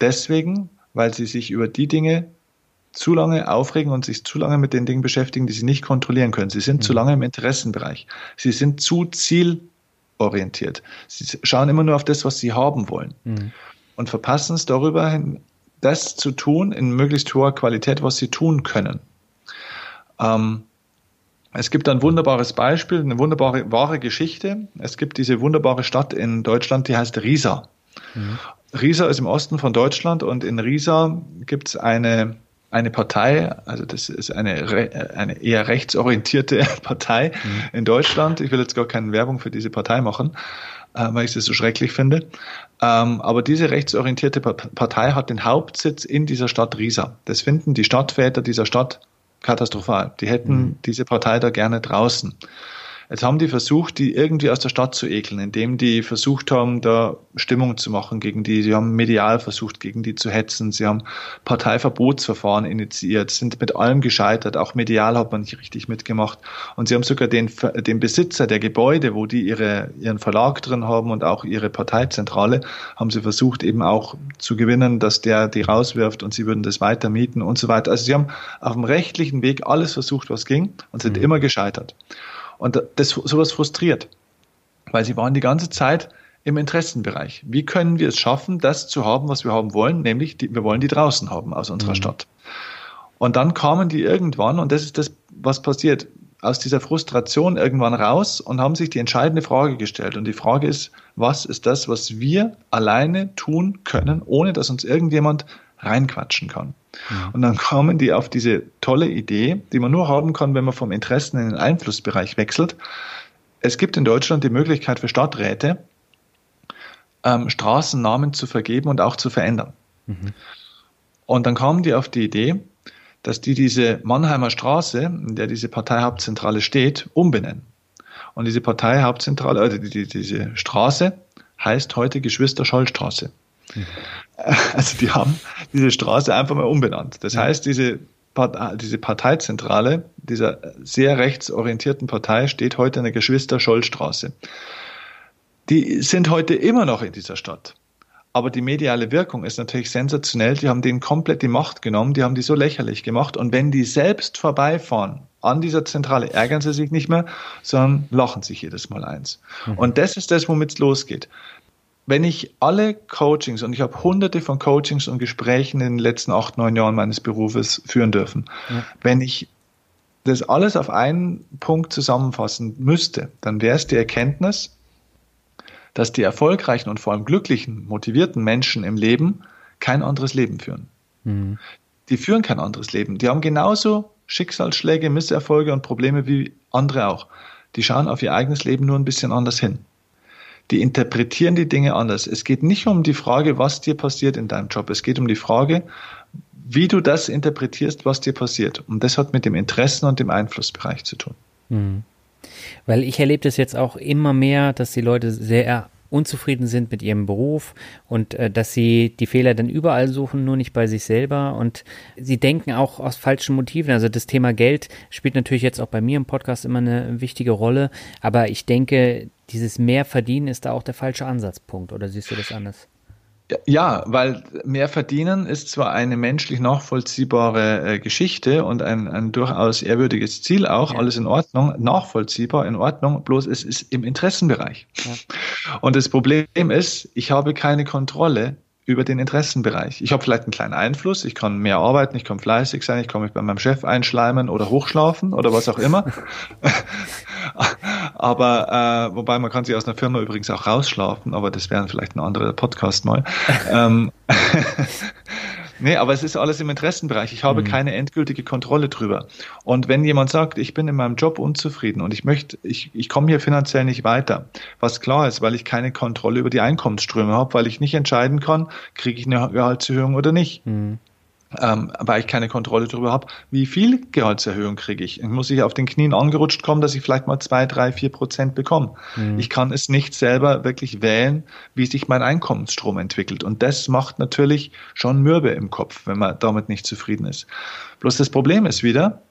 Deswegen, weil sie sich über die Dinge zu lange aufregen und sich zu lange mit den Dingen beschäftigen, die sie nicht kontrollieren können. Sie sind mhm. zu lange im Interessenbereich. Sie sind zu zielorientiert. Sie schauen immer nur auf das, was sie haben wollen. Mhm. Und verpassen es darüber hin, das zu tun in möglichst hoher Qualität, was sie tun können. Ähm, es gibt ein wunderbares Beispiel, eine wunderbare wahre Geschichte. Es gibt diese wunderbare Stadt in Deutschland, die heißt Riesa. Mhm. Riesa ist im Osten von Deutschland und in Riesa gibt es eine, eine Partei, also das ist eine, eine eher rechtsorientierte Partei mhm. in Deutschland. Ich will jetzt gar keine Werbung für diese Partei machen, äh, weil ich das so schrecklich finde. Ähm, aber diese rechtsorientierte Partei hat den Hauptsitz in dieser Stadt Riesa. Das finden die Stadtväter dieser Stadt katastrophal. Die hätten mhm. diese Partei da gerne draußen. Jetzt haben die versucht, die irgendwie aus der Stadt zu ekeln, indem die versucht haben, da Stimmung zu machen gegen die. Sie haben medial versucht, gegen die zu hetzen. Sie haben Parteiverbotsverfahren initiiert, sind mit allem gescheitert. Auch medial hat man nicht richtig mitgemacht. Und sie haben sogar den, den Besitzer der Gebäude, wo die ihre, ihren Verlag drin haben und auch ihre Parteizentrale, haben sie versucht, eben auch zu gewinnen, dass der die rauswirft und sie würden das weiter mieten und so weiter. Also sie haben auf dem rechtlichen Weg alles versucht, was ging und sind mhm. immer gescheitert. Und das, sowas frustriert, weil sie waren die ganze Zeit im Interessenbereich. Wie können wir es schaffen, das zu haben, was wir haben wollen, nämlich die, wir wollen die draußen haben aus unserer mhm. Stadt. Und dann kamen die irgendwann, und das ist das, was passiert, aus dieser Frustration irgendwann raus und haben sich die entscheidende Frage gestellt. Und die Frage ist, was ist das, was wir alleine tun können, ohne dass uns irgendjemand reinquatschen kann? Ja. Und dann kommen die auf diese tolle Idee, die man nur haben kann, wenn man vom Interessen in den Einflussbereich wechselt. Es gibt in Deutschland die Möglichkeit für Stadträte, ähm, Straßennamen zu vergeben und auch zu verändern. Mhm. Und dann kamen die auf die Idee, dass die diese Mannheimer Straße, in der diese Parteihauptzentrale steht, umbenennen. Und diese Parteihauptzentrale, also die, die, diese Straße heißt heute Geschwister-Scholl-Straße. Also die haben diese Straße einfach mal umbenannt. Das heißt, diese, diese Parteizentrale dieser sehr rechtsorientierten Partei steht heute in der Geschwister-Scholl-Straße. Die sind heute immer noch in dieser Stadt. Aber die mediale Wirkung ist natürlich sensationell. Die haben denen komplett die Macht genommen, die haben die so lächerlich gemacht. Und wenn die selbst vorbeifahren an dieser Zentrale, ärgern sie sich nicht mehr, sondern lachen sich jedes Mal eins. Mhm. Und das ist das, womit es losgeht wenn ich alle Coachings, und ich habe hunderte von Coachings und Gesprächen in den letzten acht, neun Jahren meines Berufes führen dürfen, ja. wenn ich das alles auf einen Punkt zusammenfassen müsste, dann wäre es die Erkenntnis, dass die erfolgreichen und vor allem glücklichen, motivierten Menschen im Leben kein anderes Leben führen. Mhm. Die führen kein anderes Leben. Die haben genauso Schicksalsschläge, Misserfolge und Probleme wie andere auch. Die schauen auf ihr eigenes Leben nur ein bisschen anders hin die interpretieren die Dinge anders. Es geht nicht um die Frage, was dir passiert in deinem Job. Es geht um die Frage, wie du das interpretierst, was dir passiert. Und das hat mit dem Interessen und dem Einflussbereich zu tun. Mhm. Weil ich erlebe das jetzt auch immer mehr, dass die Leute sehr unzufrieden sind mit ihrem Beruf und äh, dass sie die Fehler dann überall suchen, nur nicht bei sich selber und sie denken auch aus falschen Motiven. Also das Thema Geld spielt natürlich jetzt auch bei mir im Podcast immer eine wichtige Rolle, aber ich denke, dieses mehr verdienen ist da auch der falsche Ansatzpunkt oder siehst du das anders? Ja, weil mehr verdienen ist zwar eine menschlich nachvollziehbare äh, Geschichte und ein, ein durchaus ehrwürdiges Ziel auch, ja. alles in Ordnung, nachvollziehbar, in Ordnung, bloß es ist im Interessenbereich. Ja. Und das Problem ist, ich habe keine Kontrolle über den Interessenbereich. Ich habe vielleicht einen kleinen Einfluss, ich kann mehr arbeiten, ich kann fleißig sein, ich kann mich bei meinem Chef einschleimen oder hochschlafen oder was auch immer. aber äh, wobei man kann sich aus einer Firma übrigens auch rausschlafen, aber das wäre vielleicht ein anderer Podcast mal. ähm, Nee, aber es ist alles im Interessenbereich. Ich habe mhm. keine endgültige Kontrolle drüber. Und wenn jemand sagt, ich bin in meinem Job unzufrieden und ich möchte, ich, ich komme hier finanziell nicht weiter, was klar ist, weil ich keine Kontrolle über die Einkommensströme habe, weil ich nicht entscheiden kann, kriege ich eine Gehaltserhöhung oder nicht. Mhm ähm, weil ich keine Kontrolle darüber habe, wie viel Gehaltserhöhung kriege ich. Muss ich auf den Knien angerutscht kommen, dass ich vielleicht mal zwei, drei, vier Prozent bekomme. Mhm. Ich kann es nicht selber wirklich wählen, wie sich mein Einkommensstrom entwickelt. Und das macht natürlich schon Mürbe im Kopf, wenn man damit nicht zufrieden ist. Bloß das Problem ist wieder,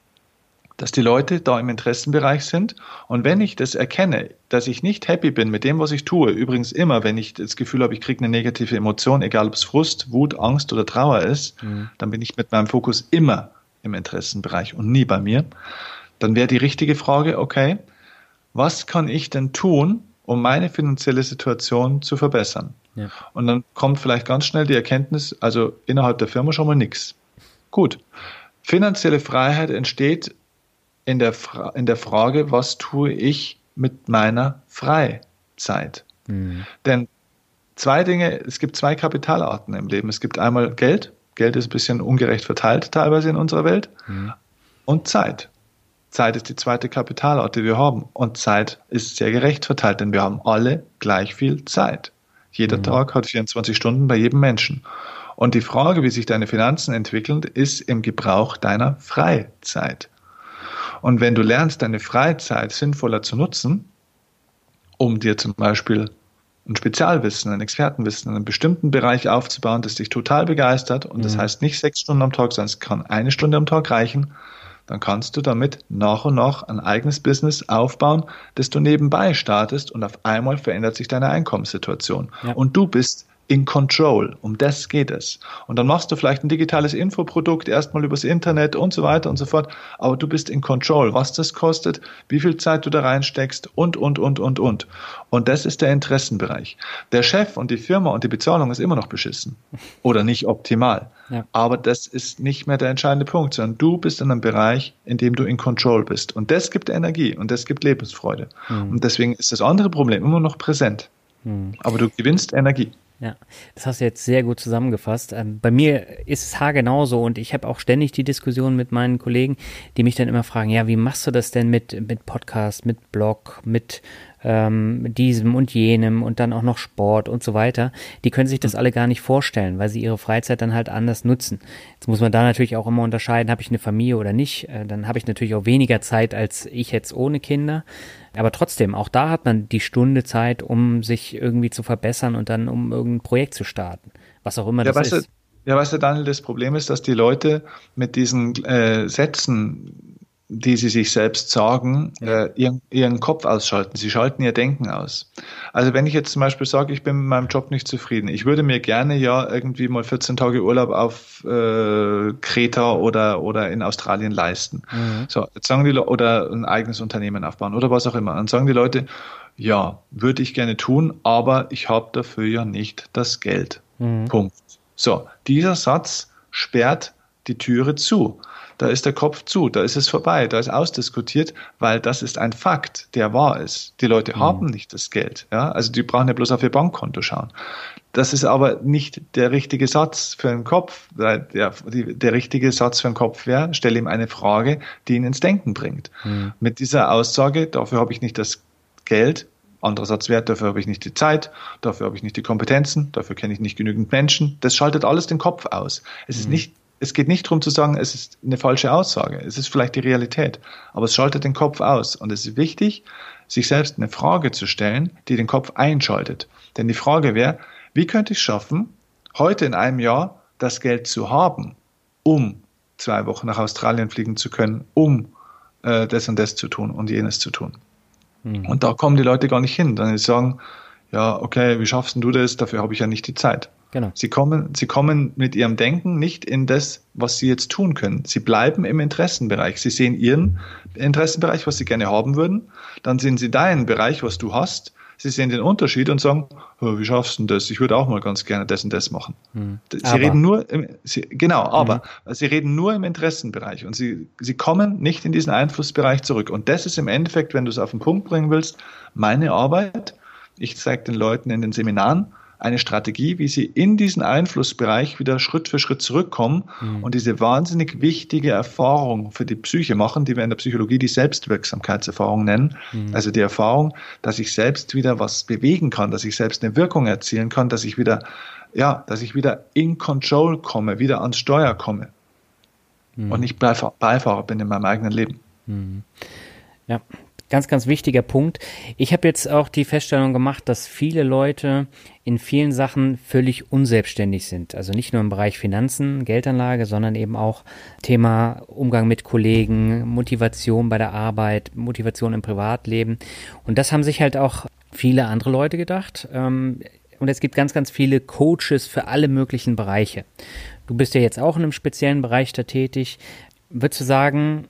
dass die Leute da im Interessenbereich sind. Und wenn ich das erkenne, dass ich nicht happy bin mit dem, was ich tue, übrigens immer, wenn ich das Gefühl habe, ich kriege eine negative Emotion, egal ob es Frust, Wut, Angst oder Trauer ist, mhm. dann bin ich mit meinem Fokus immer im Interessenbereich und nie bei mir. Dann wäre die richtige Frage, okay, was kann ich denn tun, um meine finanzielle Situation zu verbessern? Ja. Und dann kommt vielleicht ganz schnell die Erkenntnis, also innerhalb der Firma schon mal nichts. Gut. Finanzielle Freiheit entsteht in der, Fra in der Frage, was tue ich mit meiner Freizeit? Mhm. Denn zwei Dinge, es gibt zwei Kapitalarten im Leben. Es gibt einmal Geld, Geld ist ein bisschen ungerecht verteilt teilweise in unserer Welt, mhm. und Zeit. Zeit ist die zweite Kapitalart, die wir haben. Und Zeit ist sehr gerecht verteilt, denn wir haben alle gleich viel Zeit. Jeder mhm. Tag hat 24 Stunden bei jedem Menschen. Und die Frage, wie sich deine Finanzen entwickeln, ist im Gebrauch deiner Freizeit. Und wenn du lernst, deine Freizeit sinnvoller zu nutzen, um dir zum Beispiel ein Spezialwissen, ein Expertenwissen in einem bestimmten Bereich aufzubauen, das dich total begeistert, und mhm. das heißt nicht sechs Stunden am Tag, sondern es kann eine Stunde am Tag reichen, dann kannst du damit nach und nach ein eigenes Business aufbauen, das du nebenbei startest und auf einmal verändert sich deine Einkommenssituation. Ja. Und du bist in Control. Um das geht es. Und dann machst du vielleicht ein digitales Infoprodukt erstmal übers Internet und so weiter und so fort. Aber du bist in Control, was das kostet, wie viel Zeit du da reinsteckst und, und, und, und, und. Und das ist der Interessenbereich. Der Chef und die Firma und die Bezahlung ist immer noch beschissen oder nicht optimal. Ja. Aber das ist nicht mehr der entscheidende Punkt, sondern du bist in einem Bereich, in dem du in Control bist. Und das gibt Energie und das gibt Lebensfreude. Mhm. Und deswegen ist das andere Problem immer noch präsent. Mhm. Aber du gewinnst Energie. Ja, das hast du jetzt sehr gut zusammengefasst. Ähm, bei mir ist es haargenauso und ich habe auch ständig die Diskussion mit meinen Kollegen, die mich dann immer fragen, ja, wie machst du das denn mit, mit Podcast, mit Blog, mit ähm, diesem und jenem und dann auch noch Sport und so weiter. Die können sich das alle gar nicht vorstellen, weil sie ihre Freizeit dann halt anders nutzen. Jetzt muss man da natürlich auch immer unterscheiden, habe ich eine Familie oder nicht. Äh, dann habe ich natürlich auch weniger Zeit als ich jetzt ohne Kinder. Aber trotzdem, auch da hat man die Stunde Zeit, um sich irgendwie zu verbessern und dann um irgendein Projekt zu starten. Was auch immer ja, das ist. Du, ja, weißt du, Daniel, das Problem ist, dass die Leute mit diesen äh, Sätzen die sie sich selbst sagen, ja. äh, ihren, ihren Kopf ausschalten. Sie schalten ihr Denken aus. Also wenn ich jetzt zum Beispiel sage, ich bin mit meinem Job nicht zufrieden, ich würde mir gerne ja irgendwie mal 14 Tage Urlaub auf äh, Kreta oder, oder in Australien leisten. Mhm. So, jetzt sagen die oder ein eigenes Unternehmen aufbauen oder was auch immer. Dann sagen die Leute, ja, würde ich gerne tun, aber ich habe dafür ja nicht das Geld. Mhm. Punkt. So, dieser Satz sperrt die Türe zu da ist der Kopf zu, da ist es vorbei, da ist ausdiskutiert, weil das ist ein Fakt, der wahr ist. Die Leute mhm. haben nicht das Geld, ja, also die brauchen ja bloß auf ihr Bankkonto schauen. Das ist aber nicht der richtige Satz für den Kopf. Der, der richtige Satz für den Kopf wäre, stelle ihm eine Frage, die ihn ins Denken bringt. Mhm. Mit dieser Aussage, dafür habe ich nicht das Geld, anderer Satz wäre, dafür habe ich nicht die Zeit, dafür habe ich nicht die Kompetenzen, dafür kenne ich nicht genügend Menschen. Das schaltet alles den Kopf aus. Es ist mhm. nicht es geht nicht darum zu sagen, es ist eine falsche Aussage. Es ist vielleicht die Realität. Aber es schaltet den Kopf aus. Und es ist wichtig, sich selbst eine Frage zu stellen, die den Kopf einschaltet. Denn die Frage wäre, wie könnte ich es schaffen, heute in einem Jahr das Geld zu haben, um zwei Wochen nach Australien fliegen zu können, um äh, das und das zu tun und jenes zu tun. Mhm. Und da kommen die Leute gar nicht hin. Dann sagen, ja, okay, wie schaffst du das? Dafür habe ich ja nicht die Zeit. Genau. Sie kommen, sie kommen mit ihrem Denken nicht in das, was sie jetzt tun können. Sie bleiben im Interessenbereich. Sie sehen ihren Interessenbereich, was sie gerne haben würden. Dann sehen sie deinen Bereich, was du hast. Sie sehen den Unterschied und sagen, oh, wie schaffst du das? Ich würde auch mal ganz gerne das und das machen. Hm. Sie aber. reden nur, im, sie, genau, aber hm. sie reden nur im Interessenbereich und sie, sie kommen nicht in diesen Einflussbereich zurück. Und das ist im Endeffekt, wenn du es auf den Punkt bringen willst, meine Arbeit. Ich zeige den Leuten in den Seminaren, eine Strategie, wie sie in diesen Einflussbereich wieder Schritt für Schritt zurückkommen mhm. und diese wahnsinnig wichtige Erfahrung für die Psyche machen, die wir in der Psychologie die Selbstwirksamkeitserfahrung nennen. Mhm. Also die Erfahrung, dass ich selbst wieder was bewegen kann, dass ich selbst eine Wirkung erzielen kann, dass ich wieder, ja, dass ich wieder in Control komme, wieder ans Steuer komme mhm. und nicht Beifahrer bin in meinem eigenen Leben. Mhm. Ja, ganz, ganz wichtiger Punkt. Ich habe jetzt auch die Feststellung gemacht, dass viele Leute in vielen Sachen völlig unselbstständig sind. Also nicht nur im Bereich Finanzen, Geldanlage, sondern eben auch Thema Umgang mit Kollegen, Motivation bei der Arbeit, Motivation im Privatleben. Und das haben sich halt auch viele andere Leute gedacht. Ähm, und es gibt ganz, ganz viele Coaches für alle möglichen Bereiche. Du bist ja jetzt auch in einem speziellen Bereich da tätig. Würdest du sagen,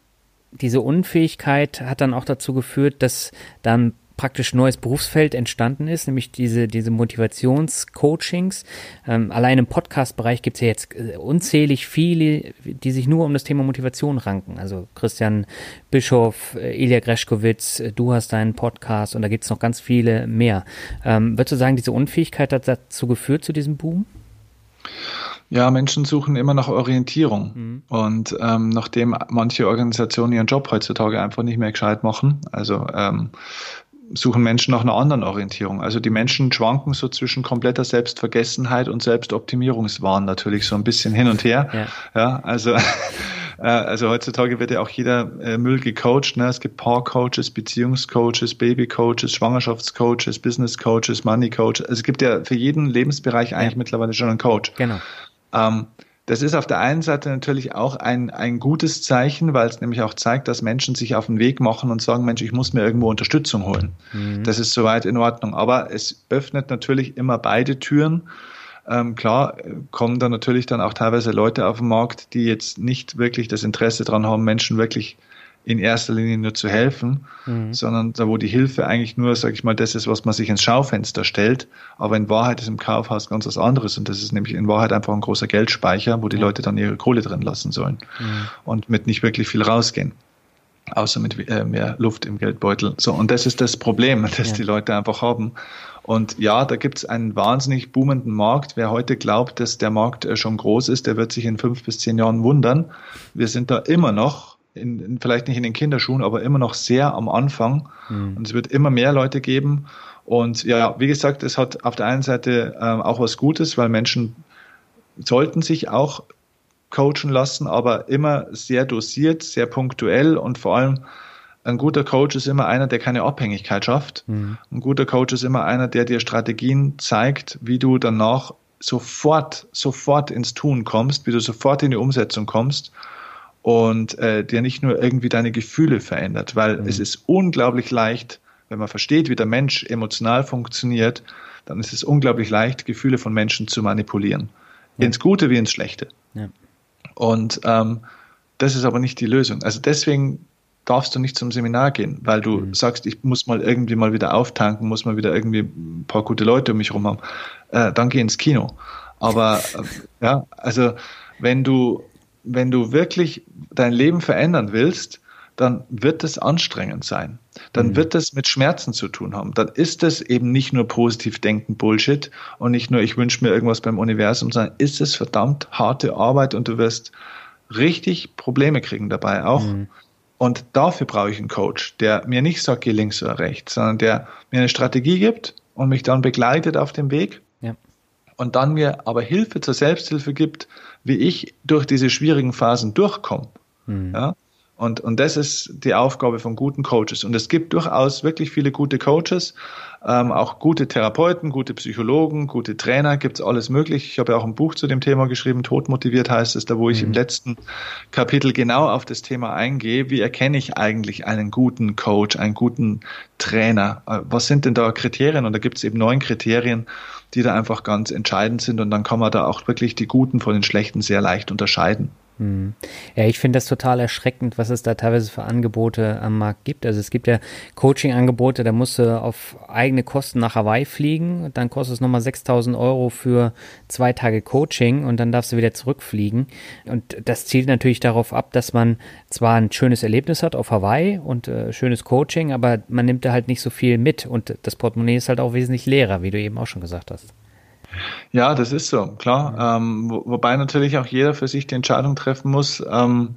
diese Unfähigkeit hat dann auch dazu geführt, dass dann praktisch neues Berufsfeld entstanden ist, nämlich diese, diese Motivationscoachings. Ähm, allein im Podcast-Bereich gibt es ja jetzt äh, unzählig viele, die sich nur um das Thema Motivation ranken. Also Christian Bischof, äh, Ilya Greschkowitz, äh, du hast deinen Podcast und da gibt es noch ganz viele mehr. Ähm, würdest du sagen, diese Unfähigkeit hat dazu geführt, zu diesem Boom? Ja, Menschen suchen immer nach Orientierung. Mhm. Und ähm, nachdem manche Organisationen ihren Job heutzutage einfach nicht mehr gescheit machen, also ähm, suchen Menschen nach einer anderen Orientierung. Also die Menschen schwanken so zwischen kompletter Selbstvergessenheit und Selbstoptimierungswahn natürlich so ein bisschen hin und her. Ja, ja also äh, also heutzutage wird ja auch jeder äh, Müll gecoacht. Ne? Es gibt Paar-Coaches, Beziehungscoaches, Baby-Coaches, Schwangerschaftscoaches, Business-Coaches, Money-Coaches. Also es gibt ja für jeden Lebensbereich eigentlich ja. mittlerweile schon einen Coach. Genau. Ähm, das ist auf der einen Seite natürlich auch ein, ein gutes Zeichen, weil es nämlich auch zeigt, dass Menschen sich auf den Weg machen und sagen, Mensch, ich muss mir irgendwo Unterstützung holen. Mhm. Das ist soweit in Ordnung. Aber es öffnet natürlich immer beide Türen. Ähm, klar kommen da natürlich dann auch teilweise Leute auf den Markt, die jetzt nicht wirklich das Interesse daran haben, Menschen wirklich in erster Linie nur zu helfen, mhm. sondern da, wo die Hilfe eigentlich nur, sag ich mal, das ist, was man sich ins Schaufenster stellt, aber in Wahrheit ist im Kaufhaus ganz was anderes und das ist nämlich in Wahrheit einfach ein großer Geldspeicher, wo die Leute dann ihre Kohle drin lassen sollen mhm. und mit nicht wirklich viel rausgehen. Außer mit äh, mehr Luft im Geldbeutel. So, und das ist das Problem, das ja. die Leute einfach haben. Und ja, da gibt es einen wahnsinnig boomenden Markt. Wer heute glaubt, dass der Markt äh, schon groß ist, der wird sich in fünf bis zehn Jahren wundern. Wir sind da immer noch in, in, vielleicht nicht in den Kinderschuhen, aber immer noch sehr am Anfang. Mhm. Und es wird immer mehr Leute geben. Und ja, wie gesagt, es hat auf der einen Seite ähm, auch was Gutes, weil Menschen sollten sich auch coachen lassen, aber immer sehr dosiert, sehr punktuell und vor allem ein guter Coach ist immer einer, der keine Abhängigkeit schafft. Mhm. Ein guter Coach ist immer einer, der dir Strategien zeigt, wie du danach sofort, sofort ins Tun kommst, wie du sofort in die Umsetzung kommst und äh, der nicht nur irgendwie deine Gefühle verändert, weil mhm. es ist unglaublich leicht, wenn man versteht, wie der Mensch emotional funktioniert, dann ist es unglaublich leicht, Gefühle von Menschen zu manipulieren. Ja. Ins Gute wie ins Schlechte. Ja. Und ähm, das ist aber nicht die Lösung. Also deswegen darfst du nicht zum Seminar gehen, weil du mhm. sagst, ich muss mal irgendwie mal wieder auftanken, muss mal wieder irgendwie ein paar gute Leute um mich herum haben. Äh, dann geh ins Kino. Aber äh, ja, also wenn du wenn du wirklich dein Leben verändern willst, dann wird es anstrengend sein. Dann mhm. wird es mit Schmerzen zu tun haben. Dann ist es eben nicht nur positiv denken Bullshit und nicht nur ich wünsche mir irgendwas beim Universum, sondern ist es verdammt harte Arbeit und du wirst richtig Probleme kriegen dabei auch. Mhm. Und dafür brauche ich einen Coach, der mir nicht sagt, geh links oder rechts, sondern der mir eine Strategie gibt und mich dann begleitet auf dem Weg. Ja. Und dann mir aber Hilfe zur Selbsthilfe gibt, wie ich durch diese schwierigen Phasen durchkomme. Mhm. Ja? Und, und das ist die Aufgabe von guten Coaches. Und es gibt durchaus wirklich viele gute Coaches, ähm, auch gute Therapeuten, gute Psychologen, gute Trainer, gibt's alles möglich. Ich habe ja auch ein Buch zu dem Thema geschrieben, Todmotiviert heißt es, da wo ich mhm. im letzten Kapitel genau auf das Thema eingehe. Wie erkenne ich eigentlich einen guten Coach, einen guten Trainer? Äh, was sind denn da Kriterien? Und da gibt's eben neun Kriterien, die da einfach ganz entscheidend sind. Und dann kann man da auch wirklich die Guten von den Schlechten sehr leicht unterscheiden. Hm. Ja, ich finde das total erschreckend, was es da teilweise für Angebote am Markt gibt. Also es gibt ja Coaching-Angebote, da musst du auf eigene Kosten nach Hawaii fliegen, dann kostet es nochmal 6000 Euro für zwei Tage Coaching und dann darfst du wieder zurückfliegen. Und das zielt natürlich darauf ab, dass man zwar ein schönes Erlebnis hat auf Hawaii und äh, schönes Coaching, aber man nimmt da halt nicht so viel mit und das Portemonnaie ist halt auch wesentlich leerer, wie du eben auch schon gesagt hast. Ja, das ist so, klar. Ähm, wo, wobei natürlich auch jeder für sich die Entscheidung treffen muss. Ähm,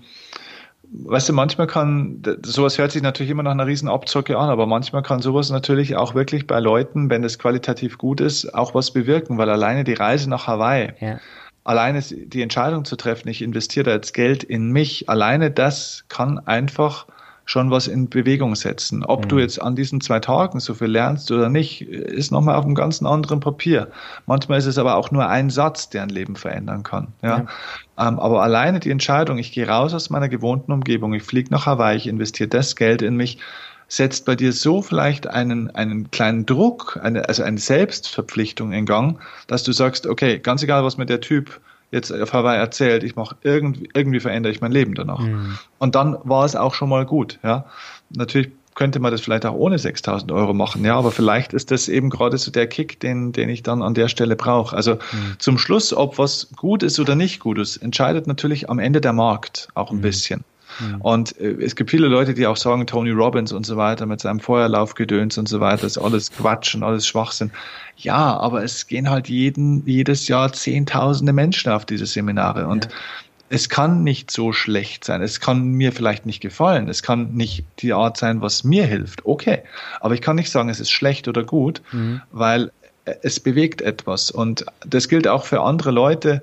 weißt du, manchmal kann, sowas hört sich natürlich immer nach einer riesen Abzocke an, aber manchmal kann sowas natürlich auch wirklich bei Leuten, wenn es qualitativ gut ist, auch was bewirken, weil alleine die Reise nach Hawaii, ja. alleine die Entscheidung zu treffen, ich investiere da jetzt Geld in mich, alleine das kann einfach schon was in Bewegung setzen. Ob mhm. du jetzt an diesen zwei Tagen so viel lernst oder nicht, ist nochmal auf einem ganz anderen Papier. Manchmal ist es aber auch nur ein Satz, der ein Leben verändern kann. Ja? ja. Ähm, aber alleine die Entscheidung, ich gehe raus aus meiner gewohnten Umgebung, ich fliege nach Hawaii, ich investiere das Geld in mich, setzt bei dir so vielleicht einen, einen kleinen Druck, eine, also eine Selbstverpflichtung in Gang, dass du sagst, okay, ganz egal, was mir der Typ jetzt auf Hawaii erzählt, ich mache irgendwie, irgendwie verändere ich mein Leben danach. Mhm. Und dann war es auch schon mal gut. Ja, natürlich könnte man das vielleicht auch ohne 6000 Euro machen, ja, aber vielleicht ist das eben gerade so der Kick, den, den ich dann an der Stelle brauche. Also mhm. zum Schluss, ob was gut ist oder nicht gut ist, entscheidet natürlich am Ende der Markt auch ein mhm. bisschen. Mhm. Und äh, es gibt viele Leute, die auch sagen, Tony Robbins und so weiter mit seinem Feuerlaufgedöns und so weiter, ist alles Quatsch und alles Schwachsinn. Ja, aber es gehen halt jeden, jedes Jahr Zehntausende Menschen auf diese Seminare und ja. Es kann nicht so schlecht sein. Es kann mir vielleicht nicht gefallen. Es kann nicht die Art sein, was mir hilft. Okay. Aber ich kann nicht sagen, es ist schlecht oder gut, mhm. weil es bewegt etwas. Und das gilt auch für andere Leute.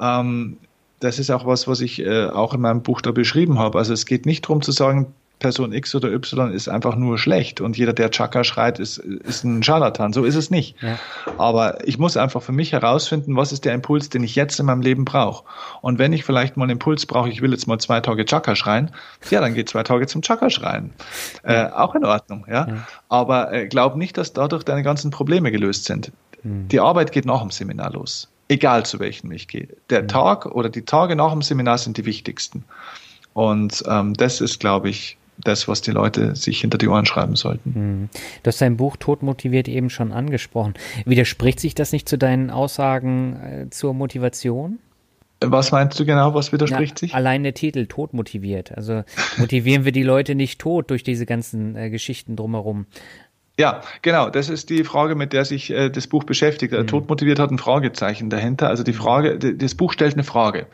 Ähm, das ist auch was, was ich äh, auch in meinem Buch da beschrieben habe. Also es geht nicht darum zu sagen, Person X oder Y ist einfach nur schlecht und jeder, der Chaka schreit, ist, ist ein Scharlatan. So ist es nicht. Ja. Aber ich muss einfach für mich herausfinden, was ist der Impuls, den ich jetzt in meinem Leben brauche. Und wenn ich vielleicht mal einen Impuls brauche, ich will jetzt mal zwei Tage Chaka schreien, ja, dann geht zwei Tage zum Chaka schreien. Äh, auch in Ordnung, ja. ja. Aber äh, glaub nicht, dass dadurch deine ganzen Probleme gelöst sind. Mhm. Die Arbeit geht nach dem Seminar los. Egal zu welchem ich gehe. Der mhm. Tag oder die Tage nach dem Seminar sind die wichtigsten. Und ähm, das ist, glaube ich, das, was die Leute sich hinter die Ohren schreiben sollten. Hm. Du hast dein Buch Tod motiviert eben schon angesprochen. Widerspricht sich das nicht zu deinen Aussagen äh, zur Motivation? Was meinst du genau, was widerspricht Na, sich? Allein der Titel, Tod motiviert. Also motivieren wir die Leute nicht tot durch diese ganzen äh, Geschichten drumherum. Ja, genau. Das ist die Frage, mit der sich äh, das Buch beschäftigt. Mhm. Tod motiviert hat ein Fragezeichen dahinter. Also die Frage, das Buch stellt eine Frage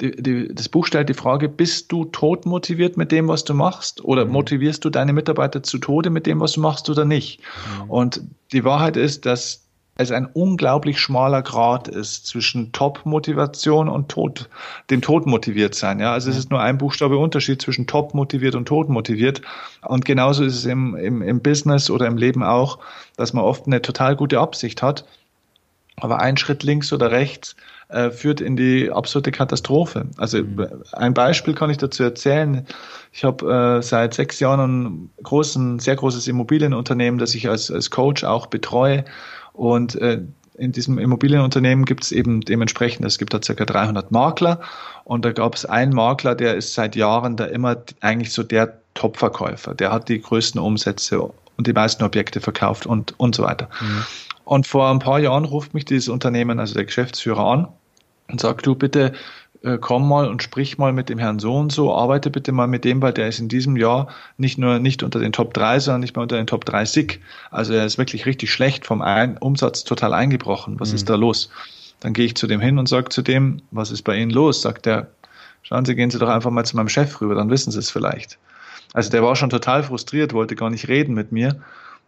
die, die, das Buch stellt die Frage, bist du tot motiviert mit dem, was du machst? Oder mhm. motivierst du deine Mitarbeiter zu Tode mit dem, was du machst oder nicht? Mhm. Und die Wahrheit ist, dass es ein unglaublich schmaler Grad ist zwischen Top-Motivation und Tod, dem Tod motiviert sein. Ja, also es ist nur ein Buchstabe Unterschied zwischen Top motiviert und Tod motiviert. Und genauso ist es im, im, im Business oder im Leben auch, dass man oft eine total gute Absicht hat, aber ein Schritt links oder rechts äh, führt in die absolute Katastrophe. Also mhm. ein Beispiel kann ich dazu erzählen. Ich habe äh, seit sechs Jahren ein großen, sehr großes Immobilienunternehmen, das ich als, als Coach auch betreue. Und äh, in diesem Immobilienunternehmen gibt es eben dementsprechend, es gibt da circa 300 Makler und da gab es einen Makler, der ist seit Jahren da immer eigentlich so der Top-Verkäufer. Der hat die größten Umsätze und die meisten Objekte verkauft und, und so weiter. Mhm. Und vor ein paar Jahren ruft mich dieses Unternehmen, also der Geschäftsführer an und sagt, du bitte äh, komm mal und sprich mal mit dem Herrn so und so, arbeite bitte mal mit dem, weil der ist in diesem Jahr nicht nur nicht unter den Top 3, sondern nicht mehr unter den Top 3 SIG. Also er ist wirklich richtig schlecht vom Ein Umsatz total eingebrochen. Was mhm. ist da los? Dann gehe ich zu dem hin und sage zu dem, was ist bei Ihnen los? Sagt er, schauen Sie, gehen Sie doch einfach mal zu meinem Chef rüber, dann wissen Sie es vielleicht. Also der war schon total frustriert, wollte gar nicht reden mit mir.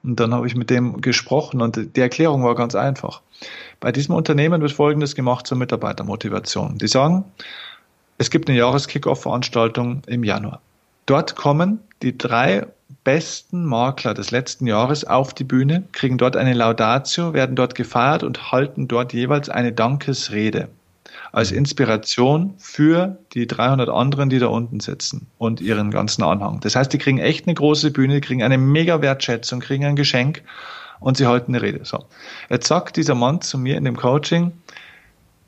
Und dann habe ich mit dem gesprochen und die Erklärung war ganz einfach. Bei diesem Unternehmen wird Folgendes gemacht zur Mitarbeitermotivation. Die sagen, es gibt eine Jahreskickoff-Veranstaltung im Januar. Dort kommen die drei besten Makler des letzten Jahres auf die Bühne, kriegen dort eine Laudatio, werden dort gefeiert und halten dort jeweils eine Dankesrede als Inspiration für die 300 anderen, die da unten sitzen und ihren ganzen Anhang. Das heißt, die kriegen echt eine große Bühne, die kriegen eine mega Wertschätzung, kriegen ein Geschenk und sie halten eine Rede. So. Jetzt sagt dieser Mann zu mir in dem Coaching,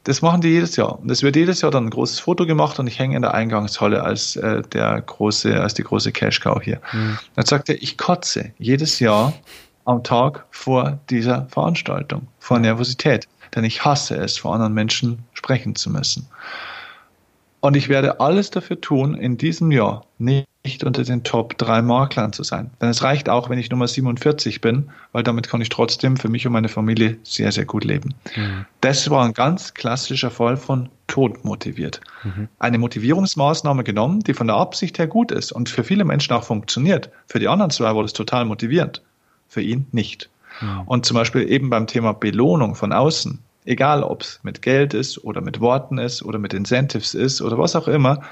das machen die jedes Jahr. Und es wird jedes Jahr dann ein großes Foto gemacht und ich hänge in der Eingangshalle als äh, der große, als die große Cash Cow hier. Mhm. Dann sagt er, ich kotze jedes Jahr am Tag vor dieser Veranstaltung, vor Nervosität denn ich hasse es, vor anderen Menschen sprechen zu müssen. Und ich werde alles dafür tun, in diesem Jahr nicht unter den Top 3 Maklern zu sein. Denn es reicht auch, wenn ich Nummer 47 bin, weil damit kann ich trotzdem für mich und meine Familie sehr, sehr gut leben. Mhm. Das war ein ganz klassischer Fall von Tod motiviert. Mhm. Eine Motivierungsmaßnahme genommen, die von der Absicht her gut ist und für viele Menschen auch funktioniert. Für die anderen zwei war das total motivierend. Für ihn nicht. Mhm. Und zum Beispiel eben beim Thema Belohnung von außen, egal ob es mit Geld ist oder mit Worten ist oder mit Incentives ist oder was auch immer,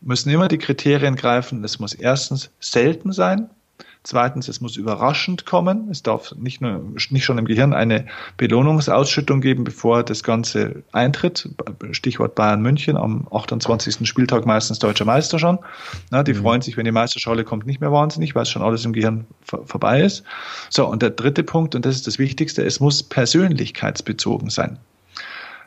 müssen immer die Kriterien greifen. Es muss erstens selten sein. Zweitens, es muss überraschend kommen. Es darf nicht nur, nicht schon im Gehirn eine Belohnungsausschüttung geben, bevor das Ganze eintritt. Stichwort Bayern München am 28. Spieltag meistens deutscher Meister schon. Na, die mhm. freuen sich, wenn die Meisterschale kommt, nicht mehr wahnsinnig, weil schon alles im Gehirn vorbei ist. So. Und der dritte Punkt, und das ist das Wichtigste, es muss persönlichkeitsbezogen sein.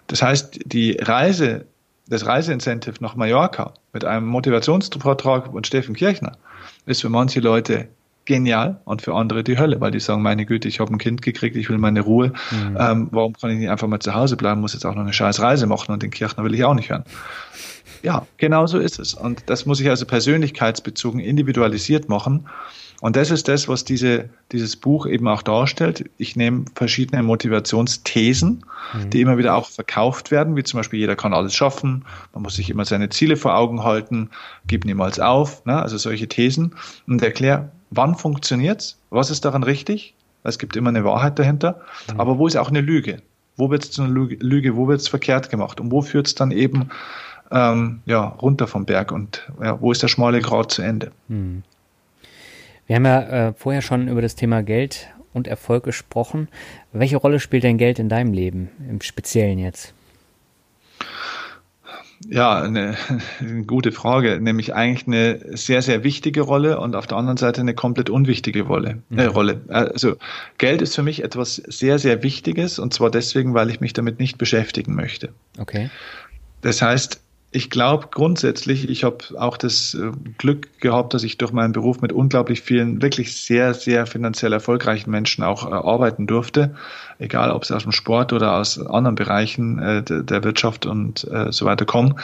Das heißt, die Reise das Reiseincentive nach Mallorca mit einem Motivationsvortrag von Steffen Kirchner ist für manche Leute genial und für andere die Hölle, weil die sagen, meine Güte, ich habe ein Kind gekriegt, ich will meine Ruhe. Mhm. Ähm, warum kann ich nicht einfach mal zu Hause bleiben, muss jetzt auch noch eine scheiß Reise machen und den Kirchner will ich auch nicht hören. Ja, genau so ist es. Und das muss ich also persönlichkeitsbezogen individualisiert machen. Und das ist das, was diese, dieses Buch eben auch darstellt. Ich nehme verschiedene Motivationsthesen, mhm. die immer wieder auch verkauft werden, wie zum Beispiel jeder kann alles schaffen, man muss sich immer seine Ziele vor Augen halten, gib niemals auf, ne? also solche Thesen und erkläre, wann funktioniert's, was ist daran richtig, es gibt immer eine Wahrheit dahinter, mhm. aber wo ist auch eine Lüge? Wo wird es zu einer Lüge, wo wird es verkehrt gemacht und wo führt es dann eben ähm, ja, runter vom Berg und ja, wo ist der schmale Grat zu Ende? Mhm. Wir haben ja äh, vorher schon über das Thema Geld und Erfolg gesprochen. Welche Rolle spielt denn Geld in deinem Leben, im Speziellen jetzt? Ja, eine, eine, gute Frage, nämlich eigentlich eine sehr, sehr wichtige Rolle und auf der anderen Seite eine komplett unwichtige Rolle. Äh, mhm. Rolle. Also Geld ist für mich etwas sehr, sehr Wichtiges und zwar deswegen, weil ich mich damit nicht beschäftigen möchte. Okay. Das heißt, ich glaube grundsätzlich, ich habe auch das äh, Glück gehabt, dass ich durch meinen Beruf mit unglaublich vielen, wirklich sehr, sehr finanziell erfolgreichen Menschen auch äh, arbeiten durfte. Egal, ob sie aus dem Sport oder aus anderen Bereichen äh, der, Wirtschaft und so weiter kommen.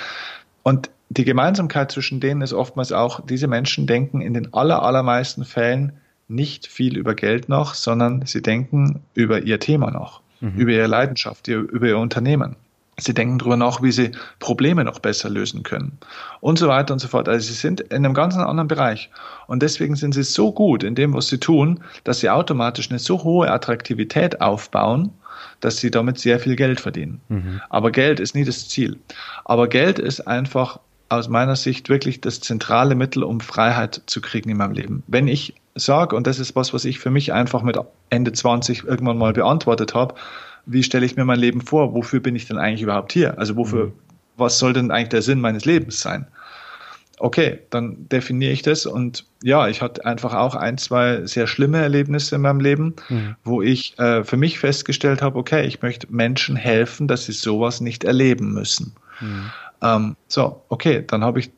Und die Gemeinsamkeit zwischen denen ist oftmals auch, diese Menschen denken in den aller, allermeisten Fällen nicht viel über Geld noch, sondern sie denken über ihr Thema noch, mhm. über ihre Leidenschaft, über ihr Unternehmen. Sie denken darüber nach, wie sie Probleme noch besser lösen können und so weiter und so fort. Also sie sind in einem ganz anderen Bereich und deswegen sind sie so gut in dem, was sie tun, dass sie automatisch eine so hohe Attraktivität aufbauen, dass sie damit sehr viel Geld verdienen. Mhm. Aber Geld ist nie das Ziel. Aber Geld ist einfach aus meiner Sicht wirklich das zentrale Mittel, um Freiheit zu kriegen in meinem Leben. Wenn ich sage, und das ist was, was ich für mich einfach mit Ende 20 irgendwann mal beantwortet habe, wie stelle ich mir mein Leben vor? Wofür bin ich denn eigentlich überhaupt hier? Also wofür, mhm. was soll denn eigentlich der Sinn meines Lebens sein? Okay, dann definiere ich das und ja, ich hatte einfach auch ein, zwei sehr schlimme Erlebnisse in meinem Leben, mhm. wo ich äh, für mich festgestellt habe, okay, ich möchte Menschen helfen, dass sie sowas nicht erleben müssen. Mhm. Ähm, so, okay, dann habe ich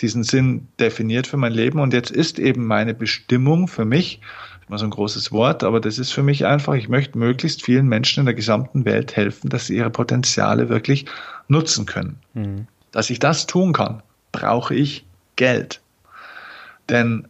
diesen Sinn definiert für mein Leben und jetzt ist eben meine Bestimmung für mich, mal so ein großes Wort, aber das ist für mich einfach, ich möchte möglichst vielen Menschen in der gesamten Welt helfen, dass sie ihre Potenziale wirklich nutzen können. Mhm. Dass ich das tun kann, brauche ich Geld. Denn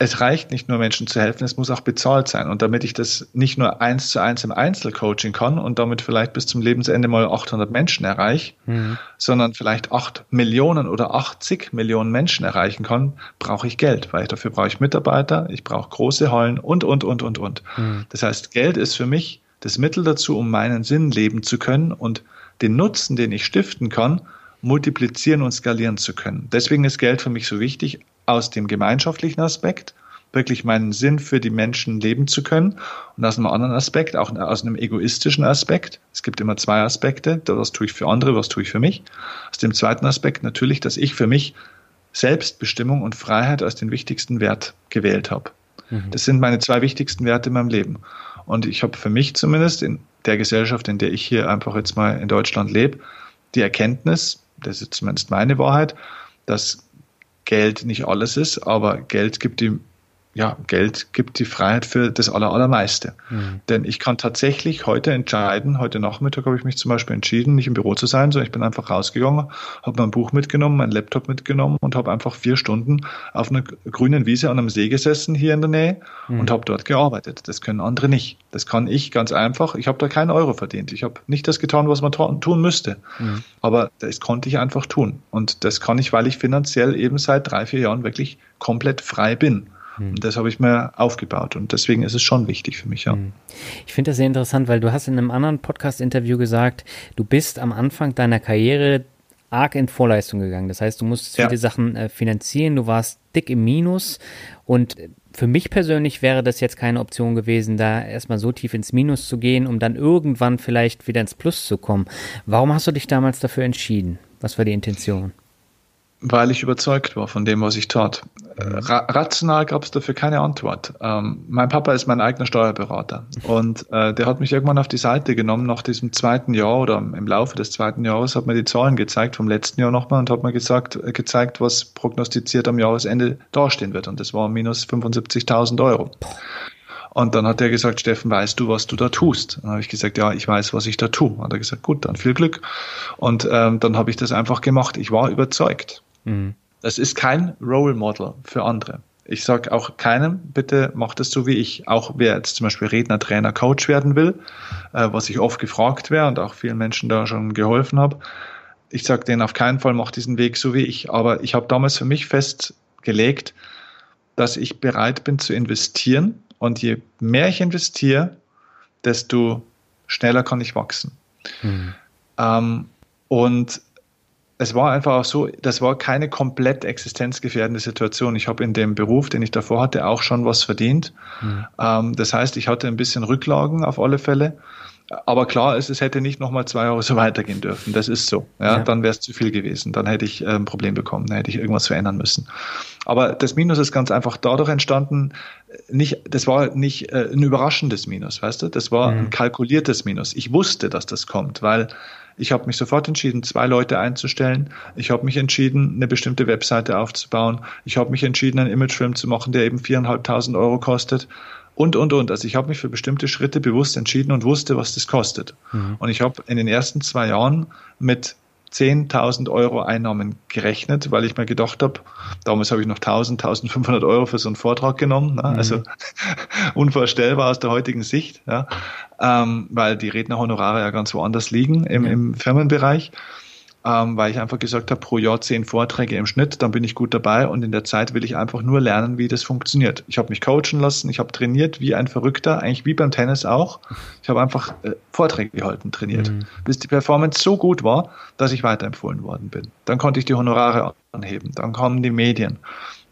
es reicht nicht nur Menschen zu helfen, es muss auch bezahlt sein. Und damit ich das nicht nur eins zu eins im Einzelcoaching kann und damit vielleicht bis zum Lebensende mal 800 Menschen erreiche, mhm. sondern vielleicht 8 Millionen oder 80 Millionen Menschen erreichen kann, brauche ich Geld, weil dafür brauche ich Mitarbeiter, ich brauche große Hallen und, und, und, und, und. Mhm. Das heißt, Geld ist für mich das Mittel dazu, um meinen Sinn leben zu können und den Nutzen, den ich stiften kann, multiplizieren und skalieren zu können. Deswegen ist Geld für mich so wichtig aus dem gemeinschaftlichen Aspekt, wirklich meinen Sinn für die Menschen leben zu können und aus einem anderen Aspekt, auch aus einem egoistischen Aspekt. Es gibt immer zwei Aspekte, was tue ich für andere, was tue ich für mich. Aus dem zweiten Aspekt natürlich, dass ich für mich Selbstbestimmung und Freiheit als den wichtigsten Wert gewählt habe. Mhm. Das sind meine zwei wichtigsten Werte in meinem Leben. Und ich habe für mich zumindest in der Gesellschaft, in der ich hier einfach jetzt mal in Deutschland lebe, die Erkenntnis, das ist zumindest meine Wahrheit, dass Geld nicht alles ist, aber Geld gibt die, ja, Geld gibt die Freiheit für das Allermeiste. Mhm. Denn ich kann tatsächlich heute entscheiden, heute Nachmittag habe ich mich zum Beispiel entschieden, nicht im Büro zu sein, sondern ich bin einfach rausgegangen, habe mein Buch mitgenommen, mein Laptop mitgenommen und habe einfach vier Stunden auf einer grünen Wiese an einem See gesessen hier in der Nähe mhm. und habe dort gearbeitet. Das können andere nicht. Das kann ich ganz einfach. Ich habe da keinen Euro verdient. Ich habe nicht das getan, was man tun müsste. Mhm. Aber das konnte ich einfach tun. Und das kann ich, weil ich finanziell eben seit drei, vier Jahren wirklich komplett frei bin. Hm. Und das habe ich mir aufgebaut und deswegen ist es schon wichtig für mich, ja. Hm. Ich finde das sehr interessant, weil du hast in einem anderen Podcast-Interview gesagt, du bist am Anfang deiner Karriere arg in Vorleistung gegangen. Das heißt, du musstest ja. viele Sachen äh, finanzieren, du warst dick im Minus und für mich persönlich wäre das jetzt keine Option gewesen, da erstmal so tief ins Minus zu gehen, um dann irgendwann vielleicht wieder ins Plus zu kommen. Warum hast du dich damals dafür entschieden? Was war die Intention? Weil ich überzeugt war von dem, was ich tat. Ra rational gab es dafür keine Antwort. Ähm, mein Papa ist mein eigener Steuerberater und äh, der hat mich irgendwann auf die Seite genommen nach diesem zweiten Jahr oder im Laufe des zweiten Jahres hat mir die Zahlen gezeigt vom letzten Jahr nochmal und hat mir gesagt, äh, gezeigt, was prognostiziert am Jahresende dastehen wird und das war minus 75.000 Euro. Und dann hat er gesagt, Steffen, weißt du, was du da tust? Dann habe ich gesagt, ja, ich weiß, was ich da tue. Hat er gesagt, gut, dann viel Glück. Und ähm, dann habe ich das einfach gemacht. Ich war überzeugt. Mhm. Das ist kein Role Model für andere. Ich sage auch keinem, bitte macht es so wie ich. Auch wer jetzt zum Beispiel Redner, Trainer, Coach werden will, äh, was ich oft gefragt wäre und auch vielen Menschen da schon geholfen habe. Ich sage denen auf keinen Fall, macht diesen Weg so wie ich. Aber ich habe damals für mich festgelegt, dass ich bereit bin zu investieren. Und je mehr ich investiere, desto schneller kann ich wachsen. Mhm. Ähm, und es war einfach auch so, das war keine komplett existenzgefährdende Situation. Ich habe in dem Beruf, den ich davor hatte, auch schon was verdient. Mhm. Ähm, das heißt, ich hatte ein bisschen Rücklagen auf alle Fälle. Aber klar ist, es hätte nicht nochmal zwei Jahre so weitergehen dürfen. Das ist so. Ja, ja. Dann wäre es zu viel gewesen. Dann hätte ich äh, ein Problem bekommen. Dann hätte ich irgendwas verändern müssen. Aber das Minus ist ganz einfach dadurch entstanden, nicht, das war nicht äh, ein überraschendes Minus, weißt du? Das war mhm. ein kalkuliertes Minus. Ich wusste, dass das kommt, weil ich habe mich sofort entschieden, zwei Leute einzustellen. Ich habe mich entschieden, eine bestimmte Webseite aufzubauen. Ich habe mich entschieden, einen Imagefilm zu machen, der eben viereinhalbtausend Euro kostet. Und, und, und. Also ich habe mich für bestimmte Schritte bewusst entschieden und wusste, was das kostet. Mhm. Und ich habe in den ersten zwei Jahren mit 10.000 Euro Einnahmen gerechnet, weil ich mir gedacht habe, damals habe ich noch 1.000, 1.500 Euro für so einen Vortrag genommen, ne? also mhm. unvorstellbar aus der heutigen Sicht, ja? ähm, weil die Rednerhonorare ja ganz woanders liegen im, im Firmenbereich ähm, weil ich einfach gesagt habe, pro Jahr zehn Vorträge im Schnitt, dann bin ich gut dabei und in der Zeit will ich einfach nur lernen, wie das funktioniert. Ich habe mich coachen lassen, ich habe trainiert wie ein Verrückter, eigentlich wie beim Tennis auch. Ich habe einfach äh, Vorträge gehalten, trainiert, mhm. bis die Performance so gut war, dass ich weiterempfohlen worden bin. Dann konnte ich die Honorare anheben, dann kamen die Medien.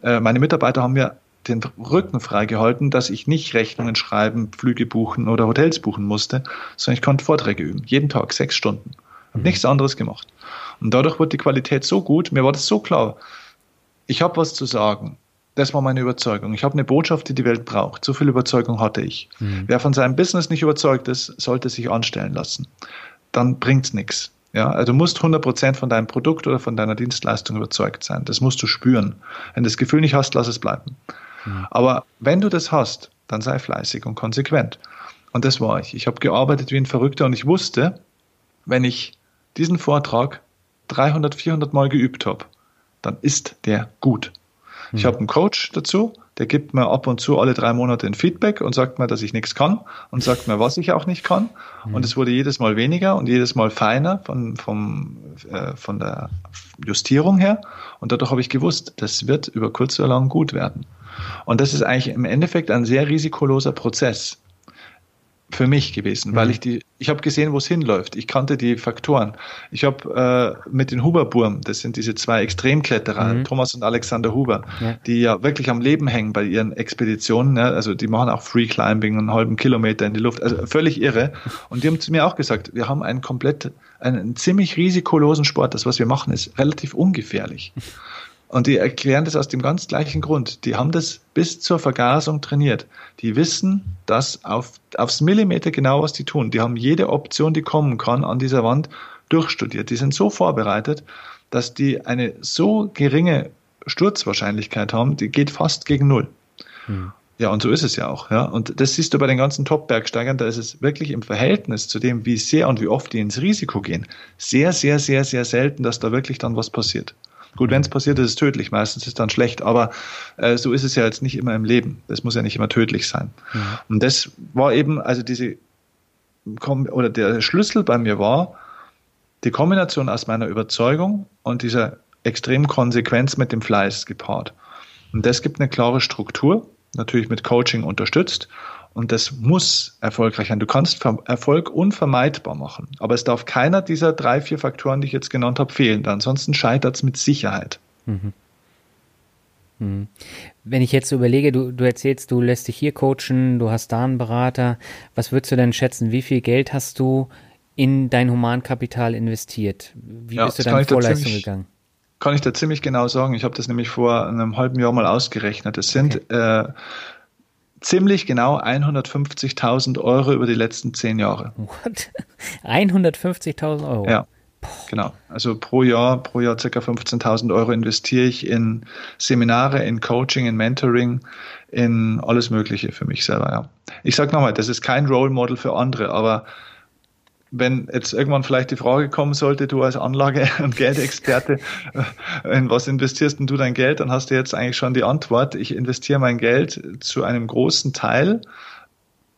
Äh, meine Mitarbeiter haben mir den Rücken freigehalten, dass ich nicht Rechnungen schreiben, Flüge buchen oder Hotels buchen musste, sondern ich konnte Vorträge üben. Jeden Tag, sechs Stunden. Mhm. nichts anderes gemacht. Und dadurch wurde die Qualität so gut, mir war das so klar. Ich habe was zu sagen. Das war meine Überzeugung. Ich habe eine Botschaft, die die Welt braucht. So viel Überzeugung hatte ich. Mhm. Wer von seinem Business nicht überzeugt ist, sollte sich anstellen lassen. Dann bringt's nichts. Ja, also du musst 100% von deinem Produkt oder von deiner Dienstleistung überzeugt sein. Das musst du spüren. Wenn du das Gefühl nicht hast, lass es bleiben. Mhm. Aber wenn du das hast, dann sei fleißig und konsequent. Und das war ich. Ich habe gearbeitet wie ein Verrückter und ich wusste, wenn ich diesen Vortrag 300, 400 Mal geübt habe, dann ist der gut. Ich mhm. habe einen Coach dazu, der gibt mir ab und zu alle drei Monate ein Feedback und sagt mir, dass ich nichts kann und sagt mir, was ich auch nicht kann. Mhm. Und es wurde jedes Mal weniger und jedes Mal feiner von, vom, äh, von der Justierung her. Und dadurch habe ich gewusst, das wird über kurz oder lang gut werden. Und das ist eigentlich im Endeffekt ein sehr risikoloser Prozess für mich gewesen, weil mhm. ich die, ich habe gesehen, wo es hinläuft. Ich kannte die Faktoren. Ich habe äh, mit den Huberburm, das sind diese zwei Extremkletterer, mhm. Thomas und Alexander Huber, ja. die ja wirklich am Leben hängen bei ihren Expeditionen. Ne? Also die machen auch Free Climbing einen halben Kilometer in die Luft, also völlig irre. Und die haben zu mir auch gesagt, wir haben einen komplett, einen ziemlich risikolosen Sport. Das, was wir machen, ist relativ ungefährlich. Und die erklären das aus dem ganz gleichen Grund. Die haben das bis zur Vergasung trainiert. Die wissen das auf, aufs Millimeter genau, was die tun. Die haben jede Option, die kommen kann, an dieser Wand durchstudiert. Die sind so vorbereitet, dass die eine so geringe Sturzwahrscheinlichkeit haben, die geht fast gegen Null. Hm. Ja, und so ist es ja auch. Ja. Und das siehst du bei den ganzen Top-Bergsteigern, da ist es wirklich im Verhältnis zu dem, wie sehr und wie oft die ins Risiko gehen, sehr, sehr, sehr, sehr selten, dass da wirklich dann was passiert. Gut, wenn es passiert, ist es tödlich. Meistens ist es dann schlecht, aber äh, so ist es ja jetzt nicht immer im Leben. Das muss ja nicht immer tödlich sein. Mhm. Und das war eben, also diese, oder der Schlüssel bei mir war, die Kombination aus meiner Überzeugung und dieser extremen Konsequenz mit dem Fleiß gepaart. Und das gibt eine klare Struktur, natürlich mit Coaching unterstützt. Und das muss erfolgreich sein. Du kannst Erfolg unvermeidbar machen. Aber es darf keiner dieser drei, vier Faktoren, die ich jetzt genannt habe, fehlen. Ansonsten scheitert es mit Sicherheit. Mhm. Mhm. Wenn ich jetzt überlege, du, du erzählst, du lässt dich hier coachen, du hast da einen Berater. Was würdest du denn schätzen? Wie viel Geld hast du in dein Humankapital investiert? Wie ja, bist du dann in Vorleistung ziemlich, gegangen? Kann ich da ziemlich genau sagen. Ich habe das nämlich vor einem halben Jahr mal ausgerechnet. Es sind okay. äh, ziemlich genau 150.000 Euro über die letzten zehn Jahre. What? 150.000 Euro? Ja. Genau. Also pro Jahr, pro Jahr circa 15.000 Euro investiere ich in Seminare, in Coaching, in Mentoring, in alles Mögliche für mich selber, ja. Ich sage nochmal, das ist kein Role Model für andere, aber wenn jetzt irgendwann vielleicht die Frage kommen sollte, du als Anlage- und Geldexperte, äh, in was investierst denn du dein Geld, dann hast du jetzt eigentlich schon die Antwort. Ich investiere mein Geld zu einem großen Teil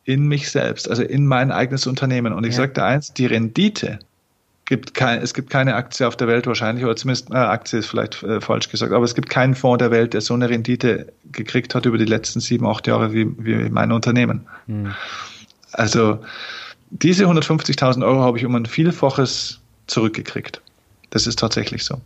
in mich selbst, also in mein eigenes Unternehmen. Und ich ja. dir eins, die Rendite gibt kein, es gibt keine Aktie auf der Welt wahrscheinlich, oder zumindest äh, Aktie ist vielleicht äh, falsch gesagt, aber es gibt keinen Fonds der Welt, der so eine Rendite gekriegt hat über die letzten sieben, acht Jahre wie, wie mein Unternehmen. Mhm. Also diese 150.000 Euro habe ich um ein Vielfaches zurückgekriegt. Das ist tatsächlich so.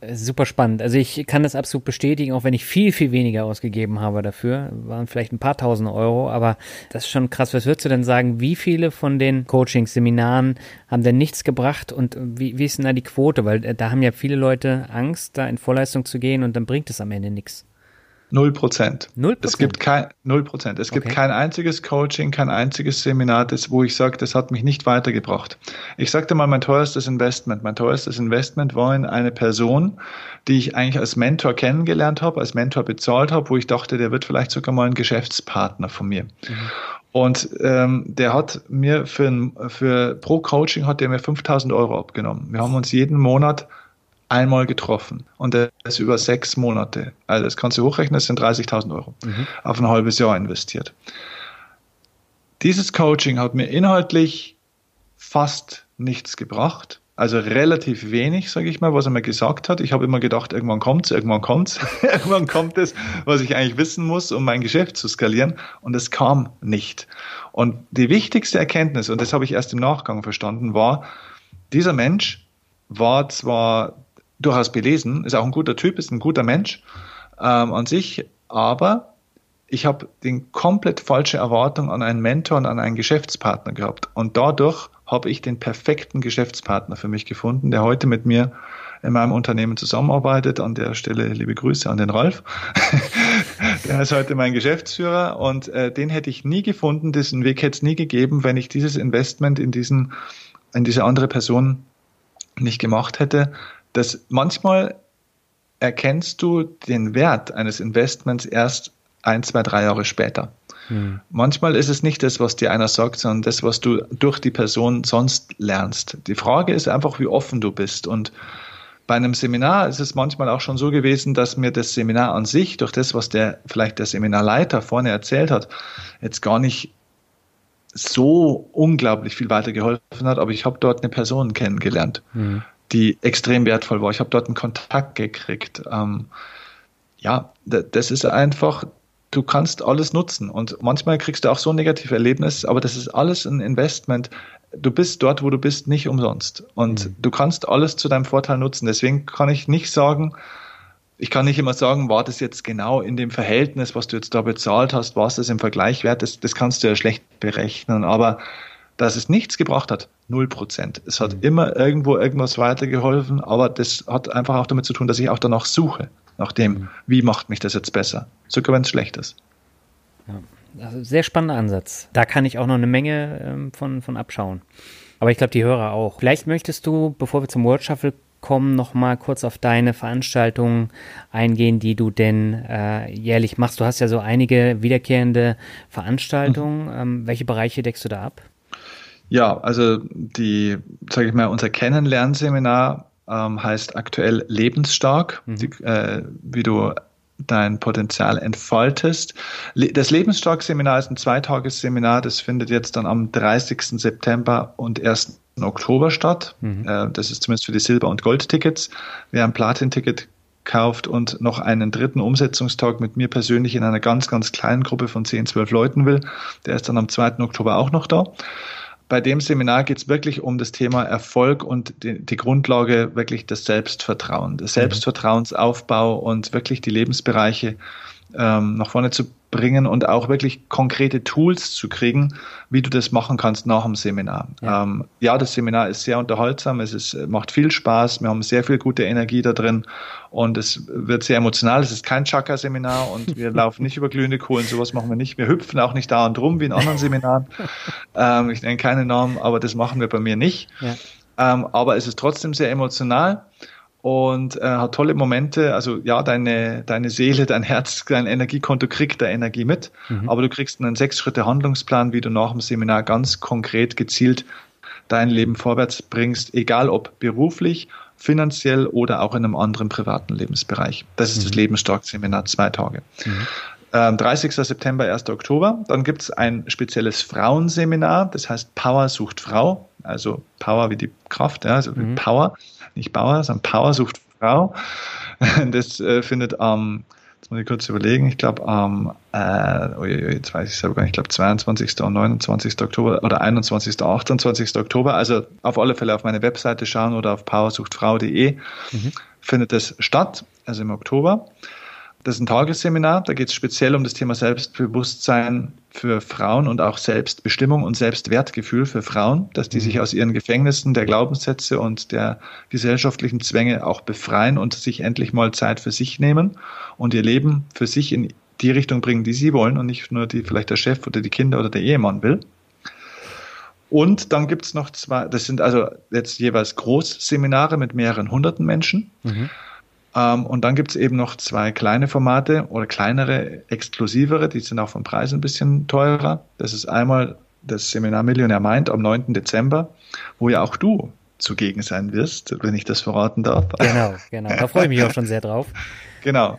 Äh, super spannend. Also ich kann das absolut bestätigen, auch wenn ich viel, viel weniger ausgegeben habe dafür. Waren vielleicht ein paar tausend Euro, aber das ist schon krass. Was würdest du denn sagen, wie viele von den Coachings, Seminaren haben denn nichts gebracht und wie, wie ist denn da die Quote? Weil äh, da haben ja viele Leute Angst, da in Vorleistung zu gehen und dann bringt es am Ende nichts. Null Prozent. Null Prozent. Es gibt kein null Prozent. Es gibt okay. kein einziges Coaching, kein einziges Seminar, das, wo ich sage, das hat mich nicht weitergebracht. Ich sagte mal, mein teuerstes Investment. Mein teuerstes Investment war in eine Person, die ich eigentlich als Mentor kennengelernt habe, als Mentor bezahlt habe, wo ich dachte, der wird vielleicht sogar mal ein Geschäftspartner von mir. Mhm. Und ähm, der hat mir für, für pro Coaching hat der mir 5000 Euro abgenommen. Wir haben uns jeden Monat einmal getroffen und das über sechs Monate. Also das kannst du hochrechnen, das sind 30.000 Euro mhm. auf ein halbes Jahr investiert. Dieses Coaching hat mir inhaltlich fast nichts gebracht. Also relativ wenig, sage ich mal, was er mir gesagt hat. Ich habe immer gedacht, irgendwann kommt's, irgendwann kommt's, irgendwann kommt es, was ich eigentlich wissen muss, um mein Geschäft zu skalieren. Und es kam nicht. Und die wichtigste Erkenntnis, und das habe ich erst im Nachgang verstanden, war, dieser Mensch war zwar durchaus belesen, ist auch ein guter Typ, ist ein guter Mensch ähm, an sich, aber ich habe den komplett falsche Erwartung an einen Mentor und an einen Geschäftspartner gehabt. Und dadurch habe ich den perfekten Geschäftspartner für mich gefunden, der heute mit mir in meinem Unternehmen zusammenarbeitet. An der Stelle liebe Grüße an den Ralf. der ist heute mein Geschäftsführer und äh, den hätte ich nie gefunden, diesen Weg hätte es nie gegeben, wenn ich dieses Investment in diesen, in diese andere Person nicht gemacht hätte dass manchmal erkennst du den Wert eines Investments erst ein, zwei, drei Jahre später. Hm. Manchmal ist es nicht das, was dir einer sagt, sondern das, was du durch die Person sonst lernst. Die Frage ist einfach, wie offen du bist. Und bei einem Seminar ist es manchmal auch schon so gewesen, dass mir das Seminar an sich, durch das, was der vielleicht der Seminarleiter vorne erzählt hat, jetzt gar nicht so unglaublich viel weitergeholfen hat, aber ich habe dort eine Person kennengelernt, mhm die extrem wertvoll war. Ich habe dort einen Kontakt gekriegt. Ähm, ja, das ist einfach, du kannst alles nutzen und manchmal kriegst du auch so ein negatives Erlebnis, aber das ist alles ein Investment. Du bist dort, wo du bist, nicht umsonst und mhm. du kannst alles zu deinem Vorteil nutzen. Deswegen kann ich nicht sagen, ich kann nicht immer sagen, war das jetzt genau in dem Verhältnis, was du jetzt da bezahlt hast, war es das im Vergleich wert? Das, das kannst du ja schlecht berechnen, aber dass es nichts gebracht hat, null Prozent. Es hat mhm. immer irgendwo irgendwas weitergeholfen, aber das hat einfach auch damit zu tun, dass ich auch danach suche, nach dem, mhm. wie macht mich das jetzt besser, sogar wenn es schlecht ist. Ja, also sehr spannender Ansatz. Da kann ich auch noch eine Menge ähm, von, von abschauen. Aber ich glaube, die Hörer auch. Vielleicht möchtest du, bevor wir zum World Shuffle zurückkommen, nochmal kurz auf deine Veranstaltungen eingehen, die du denn äh, jährlich machst. Du hast ja so einige wiederkehrende Veranstaltungen. Mhm. Ähm, welche Bereiche deckst du da ab? Ja, also die, sage ich mal, unser Kennenlernseminar ähm, heißt aktuell lebensstark, mhm. die, äh, wie du dein Potenzial entfaltest. Das Lebensstark-Seminar ist ein Zweitagesseminar, das findet jetzt dann am 30. September und 1. Oktober statt. Mhm. Äh, das ist zumindest für die Silber- und Gold-Tickets. Wer ein Platin-Ticket kauft und noch einen dritten Umsetzungstag mit mir persönlich in einer ganz, ganz kleinen Gruppe von 10, 12 Leuten will, der ist dann am 2. Oktober auch noch da bei dem Seminar geht es wirklich um das Thema Erfolg und die, die Grundlage wirklich des Selbstvertrauen, des mhm. Selbstvertrauensaufbau und wirklich die Lebensbereiche ähm, nach vorne zu bringen und auch wirklich konkrete Tools zu kriegen, wie du das machen kannst nach dem Seminar. Ja, ähm, ja das Seminar ist sehr unterhaltsam, es ist, macht viel Spaß, wir haben sehr viel gute Energie da drin und es wird sehr emotional. Es ist kein Chakra-Seminar und wir laufen nicht über glühende Kohlen, sowas machen wir nicht. Wir hüpfen auch nicht da und rum wie in anderen Seminaren. ähm, ich nenne keine Namen, aber das machen wir bei mir nicht. Ja. Ähm, aber es ist trotzdem sehr emotional und äh, hat tolle Momente. Also ja, deine, deine Seele, dein Herz, dein Energiekonto kriegt da Energie mit, mhm. aber du kriegst einen Sechs-Schritte-Handlungsplan, wie du nach dem Seminar ganz konkret gezielt dein Leben vorwärts bringst, egal ob beruflich, finanziell oder auch in einem anderen privaten Lebensbereich. Das ist mhm. das Lebensstark-Seminar, zwei Tage. Mhm. 30. Ähm, September, 1. Oktober. Dann gibt es ein spezielles Frauenseminar, das heißt Power sucht Frau, also Power wie die Kraft, ja, also mhm. Power nicht Bauer, sondern Power sucht Frau. Das äh, findet am, jetzt muss ich kurz überlegen, ich glaube am, äh, oh, jetzt weiß ich selber gar nicht, ich glaube 22. und 29. Oktober oder 21. 28. Oktober, also auf alle Fälle auf meine Webseite schauen oder auf powersuchtfrau.de mhm. findet das statt, also im Oktober. Das ist ein Tagesseminar, da geht es speziell um das Thema Selbstbewusstsein für Frauen und auch Selbstbestimmung und Selbstwertgefühl für Frauen, dass die mhm. sich aus ihren Gefängnissen der Glaubenssätze und der gesellschaftlichen Zwänge auch befreien und sich endlich mal Zeit für sich nehmen und ihr Leben für sich in die Richtung bringen, die sie wollen und nicht nur die vielleicht der Chef oder die Kinder oder der Ehemann will. Und dann gibt es noch zwei, das sind also jetzt jeweils Großseminare mit mehreren hunderten Menschen. Mhm. Ähm, und dann gibt es eben noch zwei kleine Formate oder kleinere, exklusivere, die sind auch vom Preis ein bisschen teurer. Das ist einmal das Seminar Millionär Mind am 9. Dezember, wo ja auch du zugegen sein wirst, wenn ich das verraten darf. Genau, genau. Da freue ich mich auch schon sehr drauf. Genau.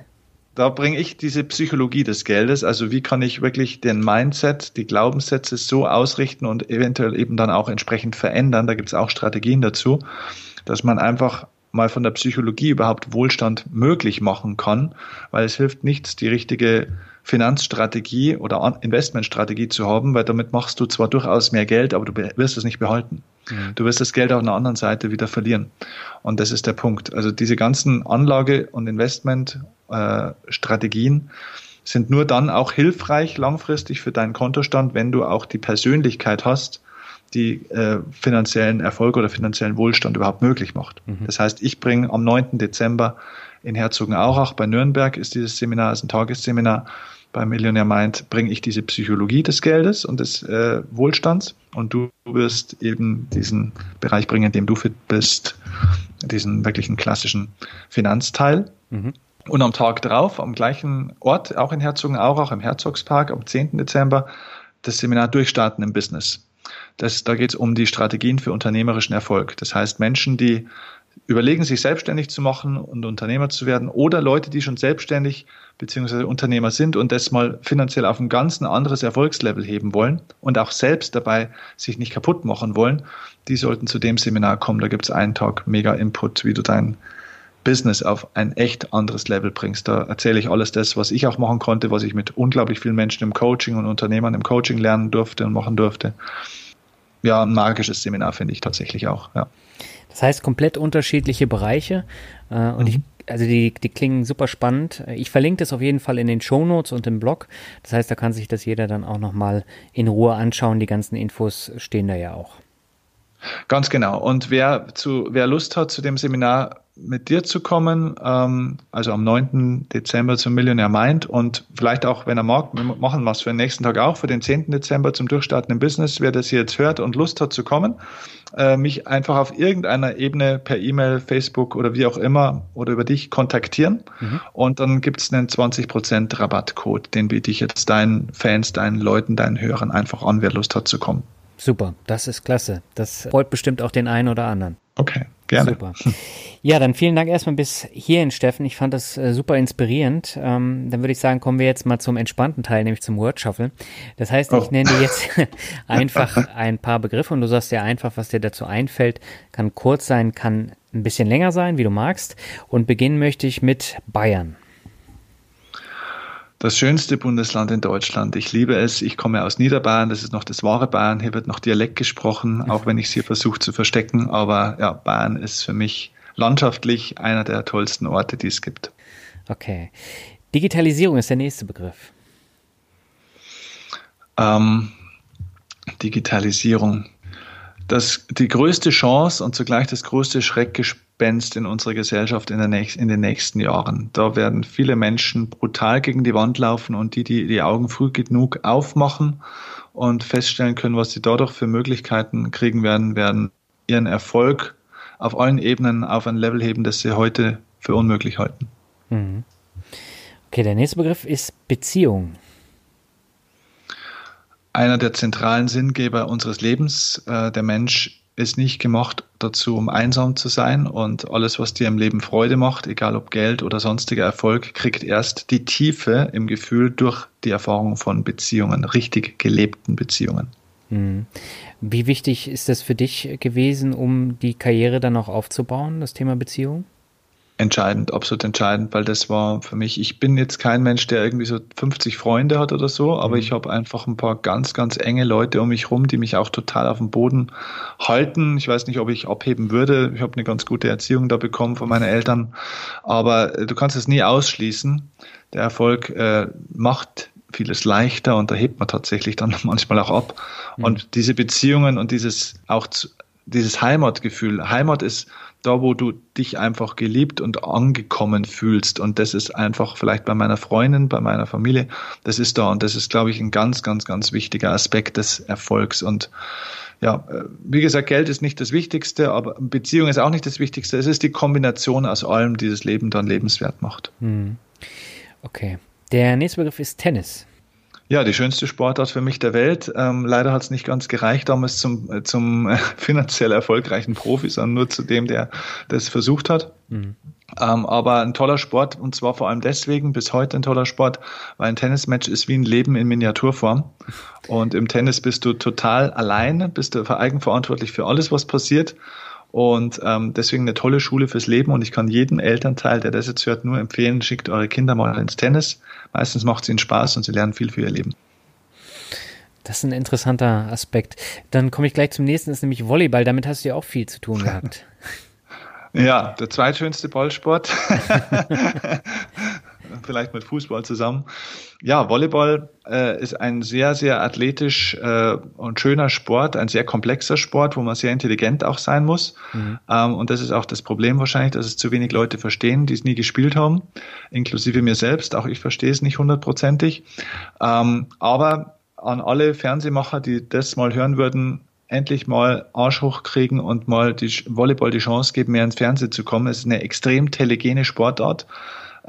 Da bringe ich diese Psychologie des Geldes, also wie kann ich wirklich den Mindset, die Glaubenssätze so ausrichten und eventuell eben dann auch entsprechend verändern. Da gibt es auch Strategien dazu, dass man einfach mal von der Psychologie überhaupt Wohlstand möglich machen kann, weil es hilft nichts, die richtige Finanzstrategie oder Investmentstrategie zu haben, weil damit machst du zwar durchaus mehr Geld, aber du wirst es nicht behalten. Mhm. Du wirst das Geld auf einer anderen Seite wieder verlieren. Und das ist der Punkt. Also diese ganzen Anlage- und Investmentstrategien äh, sind nur dann auch hilfreich langfristig für deinen Kontostand, wenn du auch die Persönlichkeit hast, die äh, finanziellen Erfolg oder finanziellen Wohlstand überhaupt möglich macht. Mhm. Das heißt, ich bringe am 9. Dezember in Herzogenaurach bei Nürnberg ist dieses Seminar, ist ein Tagesseminar bei Millionär Mind, bringe ich diese Psychologie des Geldes und des äh, Wohlstands und du wirst eben diesen Bereich bringen, in dem du fit bist, diesen wirklichen klassischen Finanzteil. Mhm. Und am Tag drauf, am gleichen Ort, auch in Herzogenaurach, im Herzogspark, am 10. Dezember, das Seminar Durchstarten im Business. Das, da geht es um die Strategien für unternehmerischen Erfolg. Das heißt, Menschen, die überlegen, sich selbstständig zu machen und Unternehmer zu werden oder Leute, die schon selbstständig bzw. Unternehmer sind und das mal finanziell auf ein ganz anderes Erfolgslevel heben wollen und auch selbst dabei sich nicht kaputt machen wollen, die sollten zu dem Seminar kommen. Da gibt es einen Tag mega Input, wie du dein Business auf ein echt anderes Level bringst. Da erzähle ich alles das, was ich auch machen konnte, was ich mit unglaublich vielen Menschen im Coaching und Unternehmern im Coaching lernen durfte und machen durfte ja, ein magisches Seminar finde ich tatsächlich auch, ja. Das heißt, komplett unterschiedliche Bereiche. Äh, und mhm. ich, also die, die klingen super spannend. Ich verlinke das auf jeden Fall in den Show Notes und im Blog. Das heißt, da kann sich das jeder dann auch nochmal in Ruhe anschauen. Die ganzen Infos stehen da ja auch. Ganz genau. Und wer zu, wer Lust hat, zu dem Seminar mit dir zu kommen, ähm, also am 9. Dezember zum Millionär Mind und vielleicht auch, wenn er mag, wir machen was für den nächsten Tag auch, für den 10. Dezember zum Durchstarten im Business, wer das jetzt hört und Lust hat zu kommen, äh, mich einfach auf irgendeiner Ebene per E-Mail, Facebook oder wie auch immer oder über dich kontaktieren mhm. und dann gibt es einen 20% Rabattcode, den biete ich jetzt deinen Fans, deinen Leuten, deinen Hörern einfach an, wer Lust hat zu kommen. Super, das ist klasse. Das freut bestimmt auch den einen oder anderen. Okay, gerne. Super. Ja, dann vielen Dank erstmal bis hierhin, Steffen. Ich fand das äh, super inspirierend. Ähm, dann würde ich sagen, kommen wir jetzt mal zum entspannten Teil, nämlich zum Word Shuffle. Das heißt, ich oh. nenne dir jetzt einfach ein paar Begriffe und du sagst dir einfach, was dir dazu einfällt. Kann kurz sein, kann ein bisschen länger sein, wie du magst. Und beginnen möchte ich mit Bayern das schönste Bundesland in Deutschland. Ich liebe es. Ich komme aus Niederbayern. Das ist noch das wahre Bayern. Hier wird noch Dialekt gesprochen, auch wenn ich es hier versuche zu verstecken. Aber ja, Bayern ist für mich landschaftlich einer der tollsten Orte, die es gibt. Okay. Digitalisierung ist der nächste Begriff. Ähm, Digitalisierung. Das, die größte Chance und zugleich das größte Schreckgespenst Bands in unserer Gesellschaft in, nächst, in den nächsten Jahren. Da werden viele Menschen brutal gegen die Wand laufen und die, die die Augen früh genug aufmachen und feststellen können, was sie dadurch für Möglichkeiten kriegen werden, werden ihren Erfolg auf allen Ebenen auf ein Level heben, das sie heute für unmöglich halten. Mhm. Okay, der nächste Begriff ist Beziehung. Einer der zentralen Sinngeber unseres Lebens. Äh, der Mensch ist nicht gemacht dazu, um einsam zu sein und alles, was dir im Leben Freude macht, egal ob Geld oder sonstiger Erfolg, kriegt erst die Tiefe im Gefühl durch die Erfahrung von Beziehungen, richtig gelebten Beziehungen. Hm. Wie wichtig ist das für dich gewesen, um die Karriere dann auch aufzubauen, das Thema Beziehung? Entscheidend, absolut entscheidend, weil das war für mich, ich bin jetzt kein Mensch, der irgendwie so 50 Freunde hat oder so, aber mhm. ich habe einfach ein paar ganz, ganz enge Leute um mich rum, die mich auch total auf dem Boden halten. Ich weiß nicht, ob ich abheben würde. Ich habe eine ganz gute Erziehung da bekommen von meinen Eltern, aber äh, du kannst es nie ausschließen. Der Erfolg äh, macht vieles leichter und da hebt man tatsächlich dann manchmal auch ab. Mhm. Und diese Beziehungen und dieses auch zu, dieses Heimatgefühl. Heimat ist da, wo du dich einfach geliebt und angekommen fühlst. Und das ist einfach vielleicht bei meiner Freundin, bei meiner Familie, das ist da. Und das ist, glaube ich, ein ganz, ganz, ganz wichtiger Aspekt des Erfolgs. Und ja, äh, wie gesagt, Geld ist nicht das Wichtigste, aber Beziehung ist auch nicht das Wichtigste. Es ist die Kombination aus allem, die das Leben dann lebenswert macht. Hm. Okay. Der nächste Begriff ist Tennis. Ja, die schönste Sportart für mich der Welt. Ähm, leider hat es nicht ganz gereicht damals zum, äh, zum äh, finanziell erfolgreichen Profi, sondern nur zu dem, der das versucht hat. Mhm. Ähm, aber ein toller Sport und zwar vor allem deswegen, bis heute ein toller Sport, weil ein Tennismatch ist wie ein Leben in Miniaturform. Und im Tennis bist du total alleine, bist du eigenverantwortlich für alles, was passiert. Und ähm, deswegen eine tolle Schule fürs Leben. Und ich kann jedem Elternteil, der das jetzt hört, nur empfehlen, schickt eure Kinder mal ins Tennis. Meistens macht es ihnen Spaß und sie lernen viel für ihr Leben. Das ist ein interessanter Aspekt. Dann komme ich gleich zum nächsten, das ist nämlich Volleyball. Damit hast du ja auch viel zu tun gehabt. ja, der zweitschönste Ballsport. vielleicht mit Fußball zusammen. Ja, Volleyball äh, ist ein sehr, sehr athletisch äh, und schöner Sport, ein sehr komplexer Sport, wo man sehr intelligent auch sein muss. Mhm. Ähm, und das ist auch das Problem wahrscheinlich, dass es zu wenig Leute verstehen, die es nie gespielt haben, inklusive mir selbst. Auch ich verstehe es nicht hundertprozentig. Ähm, aber an alle Fernsehmacher, die das mal hören würden, endlich mal Arsch hochkriegen und mal die Volleyball die Chance geben, mehr ins Fernsehen zu kommen. Es ist eine extrem telegene Sportart.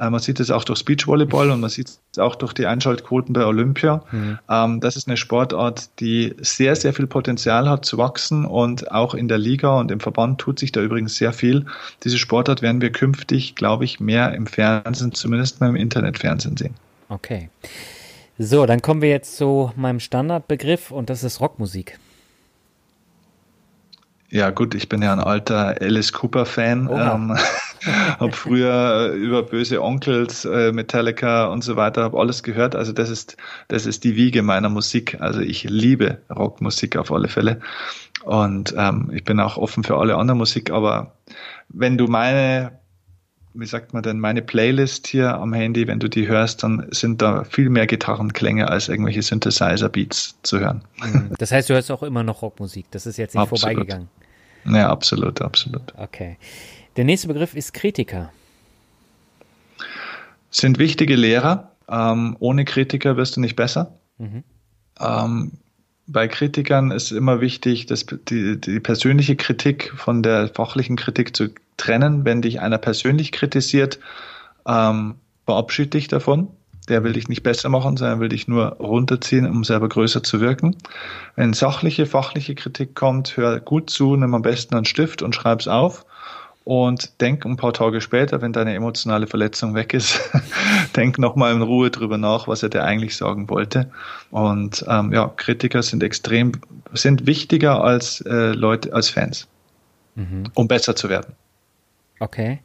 Äh, man sieht es auch durch Beachvolleyball und man sieht es auch durch die Einschaltquoten bei Olympia. Mhm. Ähm, das ist eine Sportart, die sehr, sehr viel Potenzial hat zu wachsen und auch in der Liga und im Verband tut sich da übrigens sehr viel. Diese Sportart werden wir künftig, glaube ich, mehr im Fernsehen, zumindest mal im Internetfernsehen sehen. Okay. So, dann kommen wir jetzt zu meinem Standardbegriff und das ist Rockmusik. Ja, gut, ich bin ja ein alter Alice Cooper-Fan. Oh. Ähm, habe früher äh, über böse Onkels, äh, Metallica und so weiter, habe alles gehört. Also das ist, das ist die Wiege meiner Musik. Also ich liebe Rockmusik auf alle Fälle. Und ähm, ich bin auch offen für alle andere Musik. Aber wenn du meine wie sagt man denn, meine Playlist hier am Handy, wenn du die hörst, dann sind da viel mehr Gitarrenklänge als irgendwelche Synthesizer-Beats zu hören. Mhm. Das heißt, du hörst auch immer noch Rockmusik. Das ist jetzt nicht Absolut. vorbeigegangen. Ja, absolut, absolut. Okay. Der nächste Begriff ist Kritiker. Sind wichtige Lehrer. Ähm, ohne Kritiker wirst du nicht besser. Mhm. Ähm, bei Kritikern ist immer wichtig, dass die, die persönliche Kritik von der fachlichen Kritik zu trennen. Wenn dich einer persönlich kritisiert, ähm, verabschiede dich davon. Der will dich nicht besser machen, sondern will dich nur runterziehen, um selber größer zu wirken. Wenn sachliche, fachliche Kritik kommt, hör gut zu, nimm am besten einen Stift und schreib's auf und denk ein paar Tage später, wenn deine emotionale Verletzung weg ist, denk nochmal in Ruhe drüber nach, was er dir eigentlich sagen wollte. Und ähm, ja, Kritiker sind extrem, sind wichtiger als äh, Leute, als Fans, mhm. um besser zu werden. Okay.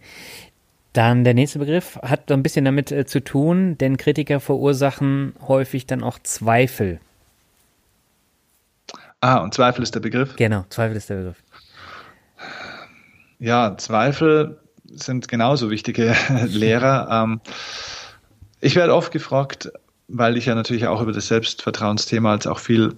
Dann der nächste Begriff hat so ein bisschen damit äh, zu tun, denn Kritiker verursachen häufig dann auch Zweifel. Ah, und Zweifel ist der Begriff? Genau, Zweifel ist der Begriff. Ja, Zweifel sind genauso wichtige Lehrer. Ähm, ich werde oft gefragt, weil ich ja natürlich auch über das Selbstvertrauensthema als auch viel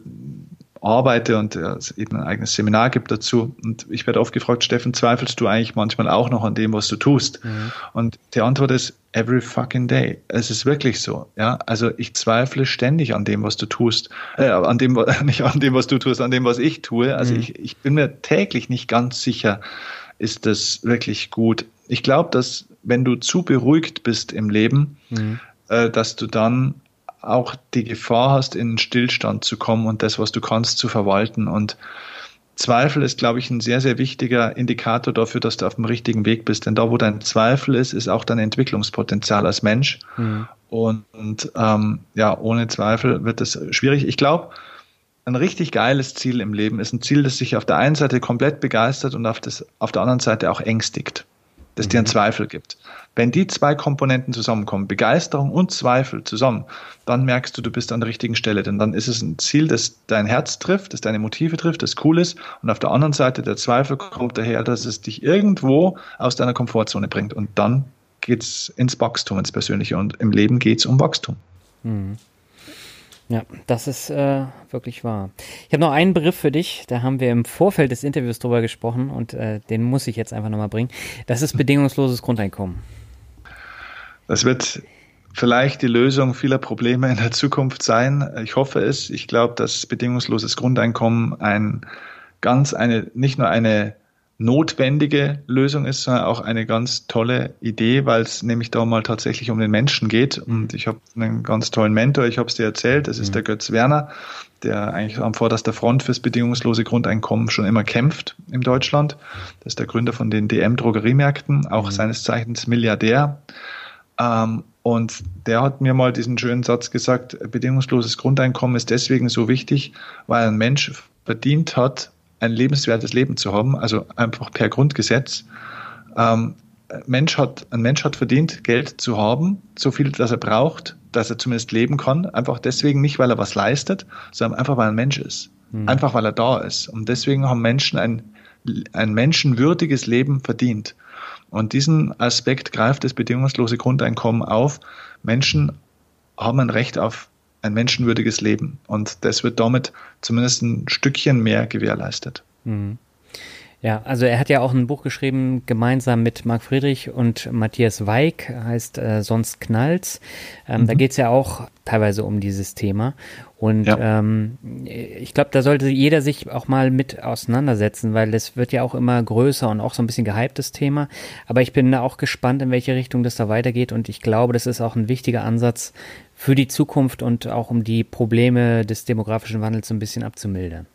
arbeite und es eben ein eigenes Seminar gibt dazu. Und ich werde oft gefragt, Steffen, zweifelst du eigentlich manchmal auch noch an dem, was du tust? Mhm. Und die Antwort ist every fucking day. Es ist wirklich so. Ja, also ich zweifle ständig an dem, was du tust, äh, an dem, nicht an dem, was du tust, an dem, was ich tue. Also mhm. ich, ich bin mir täglich nicht ganz sicher, ist das wirklich gut. Ich glaube, dass wenn du zu beruhigt bist im Leben, mhm. äh, dass du dann auch die Gefahr hast, in den Stillstand zu kommen und das, was du kannst, zu verwalten. Und Zweifel ist, glaube ich, ein sehr, sehr wichtiger Indikator dafür, dass du auf dem richtigen Weg bist. Denn da, wo dein Zweifel ist, ist auch dein Entwicklungspotenzial als Mensch. Mhm. Und, und ähm, ja, ohne Zweifel wird das schwierig. Ich glaube, ein richtig geiles Ziel im Leben ist ein Ziel, das sich auf der einen Seite komplett begeistert und auf, das, auf der anderen Seite auch ängstigt, das mhm. dir einen Zweifel gibt. Wenn die zwei Komponenten zusammenkommen, Begeisterung und Zweifel zusammen, dann merkst du, du bist an der richtigen Stelle. Denn dann ist es ein Ziel, das dein Herz trifft, das deine Motive trifft, das cool ist. Und auf der anderen Seite der Zweifel kommt daher, dass es dich irgendwo aus deiner Komfortzone bringt. Und dann geht's ins Wachstum, ins Persönliche. Und im Leben geht's um Wachstum. Mhm. Ja, das ist äh, wirklich wahr. Ich habe noch einen Begriff für dich, da haben wir im Vorfeld des Interviews drüber gesprochen und äh, den muss ich jetzt einfach nochmal bringen. Das ist bedingungsloses Grundeinkommen. Das wird vielleicht die Lösung vieler Probleme in der Zukunft sein. Ich hoffe es. Ich glaube, dass bedingungsloses Grundeinkommen ein ganz eine, nicht nur eine notwendige Lösung ist, sondern auch eine ganz tolle Idee, weil es nämlich da mal tatsächlich um den Menschen geht. Und ich habe einen ganz tollen Mentor, ich habe es dir erzählt, das ist mhm. der Götz Werner, der eigentlich am vorderster Front fürs bedingungslose Grundeinkommen schon immer kämpft in Deutschland. Das ist der Gründer von den DM-Drogeriemärkten, auch mhm. seines Zeichens Milliardär. Ähm, und der hat mir mal diesen schönen Satz gesagt, bedingungsloses Grundeinkommen ist deswegen so wichtig, weil ein Mensch verdient hat, ein lebenswertes Leben zu haben, also einfach per Grundgesetz. Ähm, Mensch hat, ein Mensch hat verdient, Geld zu haben, so viel, dass er braucht, dass er zumindest leben kann. Einfach deswegen nicht, weil er was leistet, sondern einfach, weil er ein Mensch ist. Mhm. Einfach, weil er da ist. Und deswegen haben Menschen ein, ein menschenwürdiges Leben verdient. Und diesen Aspekt greift das bedingungslose Grundeinkommen auf. Menschen haben ein Recht auf ein menschenwürdiges Leben. Und das wird damit zumindest ein Stückchen mehr gewährleistet. Mhm. Ja, also er hat ja auch ein Buch geschrieben, gemeinsam mit Marc Friedrich und Matthias Weig, heißt äh, Sonst knallt's. Ähm, mhm. Da geht's ja auch teilweise um dieses Thema. Und ja. ähm, ich glaube, da sollte jeder sich auch mal mit auseinandersetzen, weil es wird ja auch immer größer und auch so ein bisschen gehyptes Thema. Aber ich bin auch gespannt, in welche Richtung das da weitergeht. Und ich glaube, das ist auch ein wichtiger Ansatz für die Zukunft und auch um die Probleme des demografischen Wandels so ein bisschen abzumildern.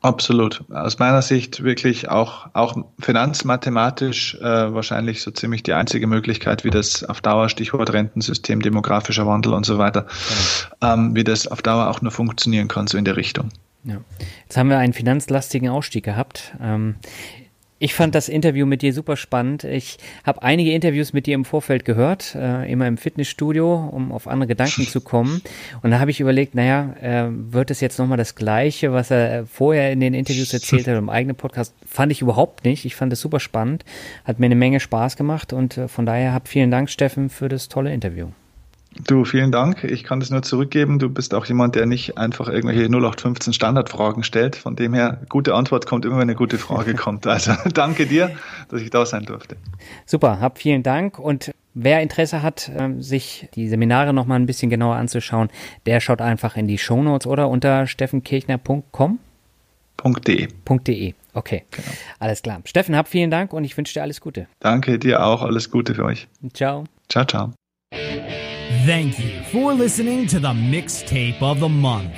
Absolut. Aus meiner Sicht wirklich auch, auch finanzmathematisch äh, wahrscheinlich so ziemlich die einzige Möglichkeit, wie das auf Dauer, Stichwort Rentensystem, demografischer Wandel und so weiter, genau. ähm, wie das auf Dauer auch nur funktionieren kann, so in der Richtung. Ja. Jetzt haben wir einen finanzlastigen Ausstieg gehabt. Ähm, ich fand das Interview mit dir super spannend. Ich habe einige Interviews mit dir im Vorfeld gehört, äh, immer im Fitnessstudio, um auf andere Gedanken zu kommen. Und da habe ich überlegt, naja, äh, wird es jetzt nochmal das Gleiche, was er vorher in den Interviews erzählt hat im eigenen Podcast? Fand ich überhaupt nicht. Ich fand es super spannend, hat mir eine Menge Spaß gemacht und äh, von daher hab vielen Dank, Steffen, für das tolle Interview. Du, vielen Dank. Ich kann das nur zurückgeben. Du bist auch jemand, der nicht einfach irgendwelche 0815 Standardfragen stellt. Von dem her, gute Antwort kommt immer, wenn eine gute Frage kommt. Also danke dir, dass ich da sein durfte. Super, hab vielen Dank und Wer Interesse hat, ähm, sich die Seminare noch mal ein bisschen genauer anzuschauen, der schaut einfach in die Shownotes oder unter steffenkirchner.com. .de. .de. Okay, genau. alles klar. Steffen, hab vielen Dank und ich wünsche dir alles Gute. Danke dir auch, alles Gute für euch. Ciao. Ciao, ciao. Thank you for listening to the mixtape of the month.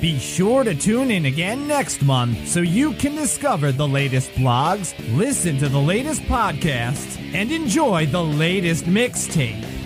Be sure to tune in again next month so you can discover the latest blogs, listen to the latest podcasts, and enjoy the latest mixtape.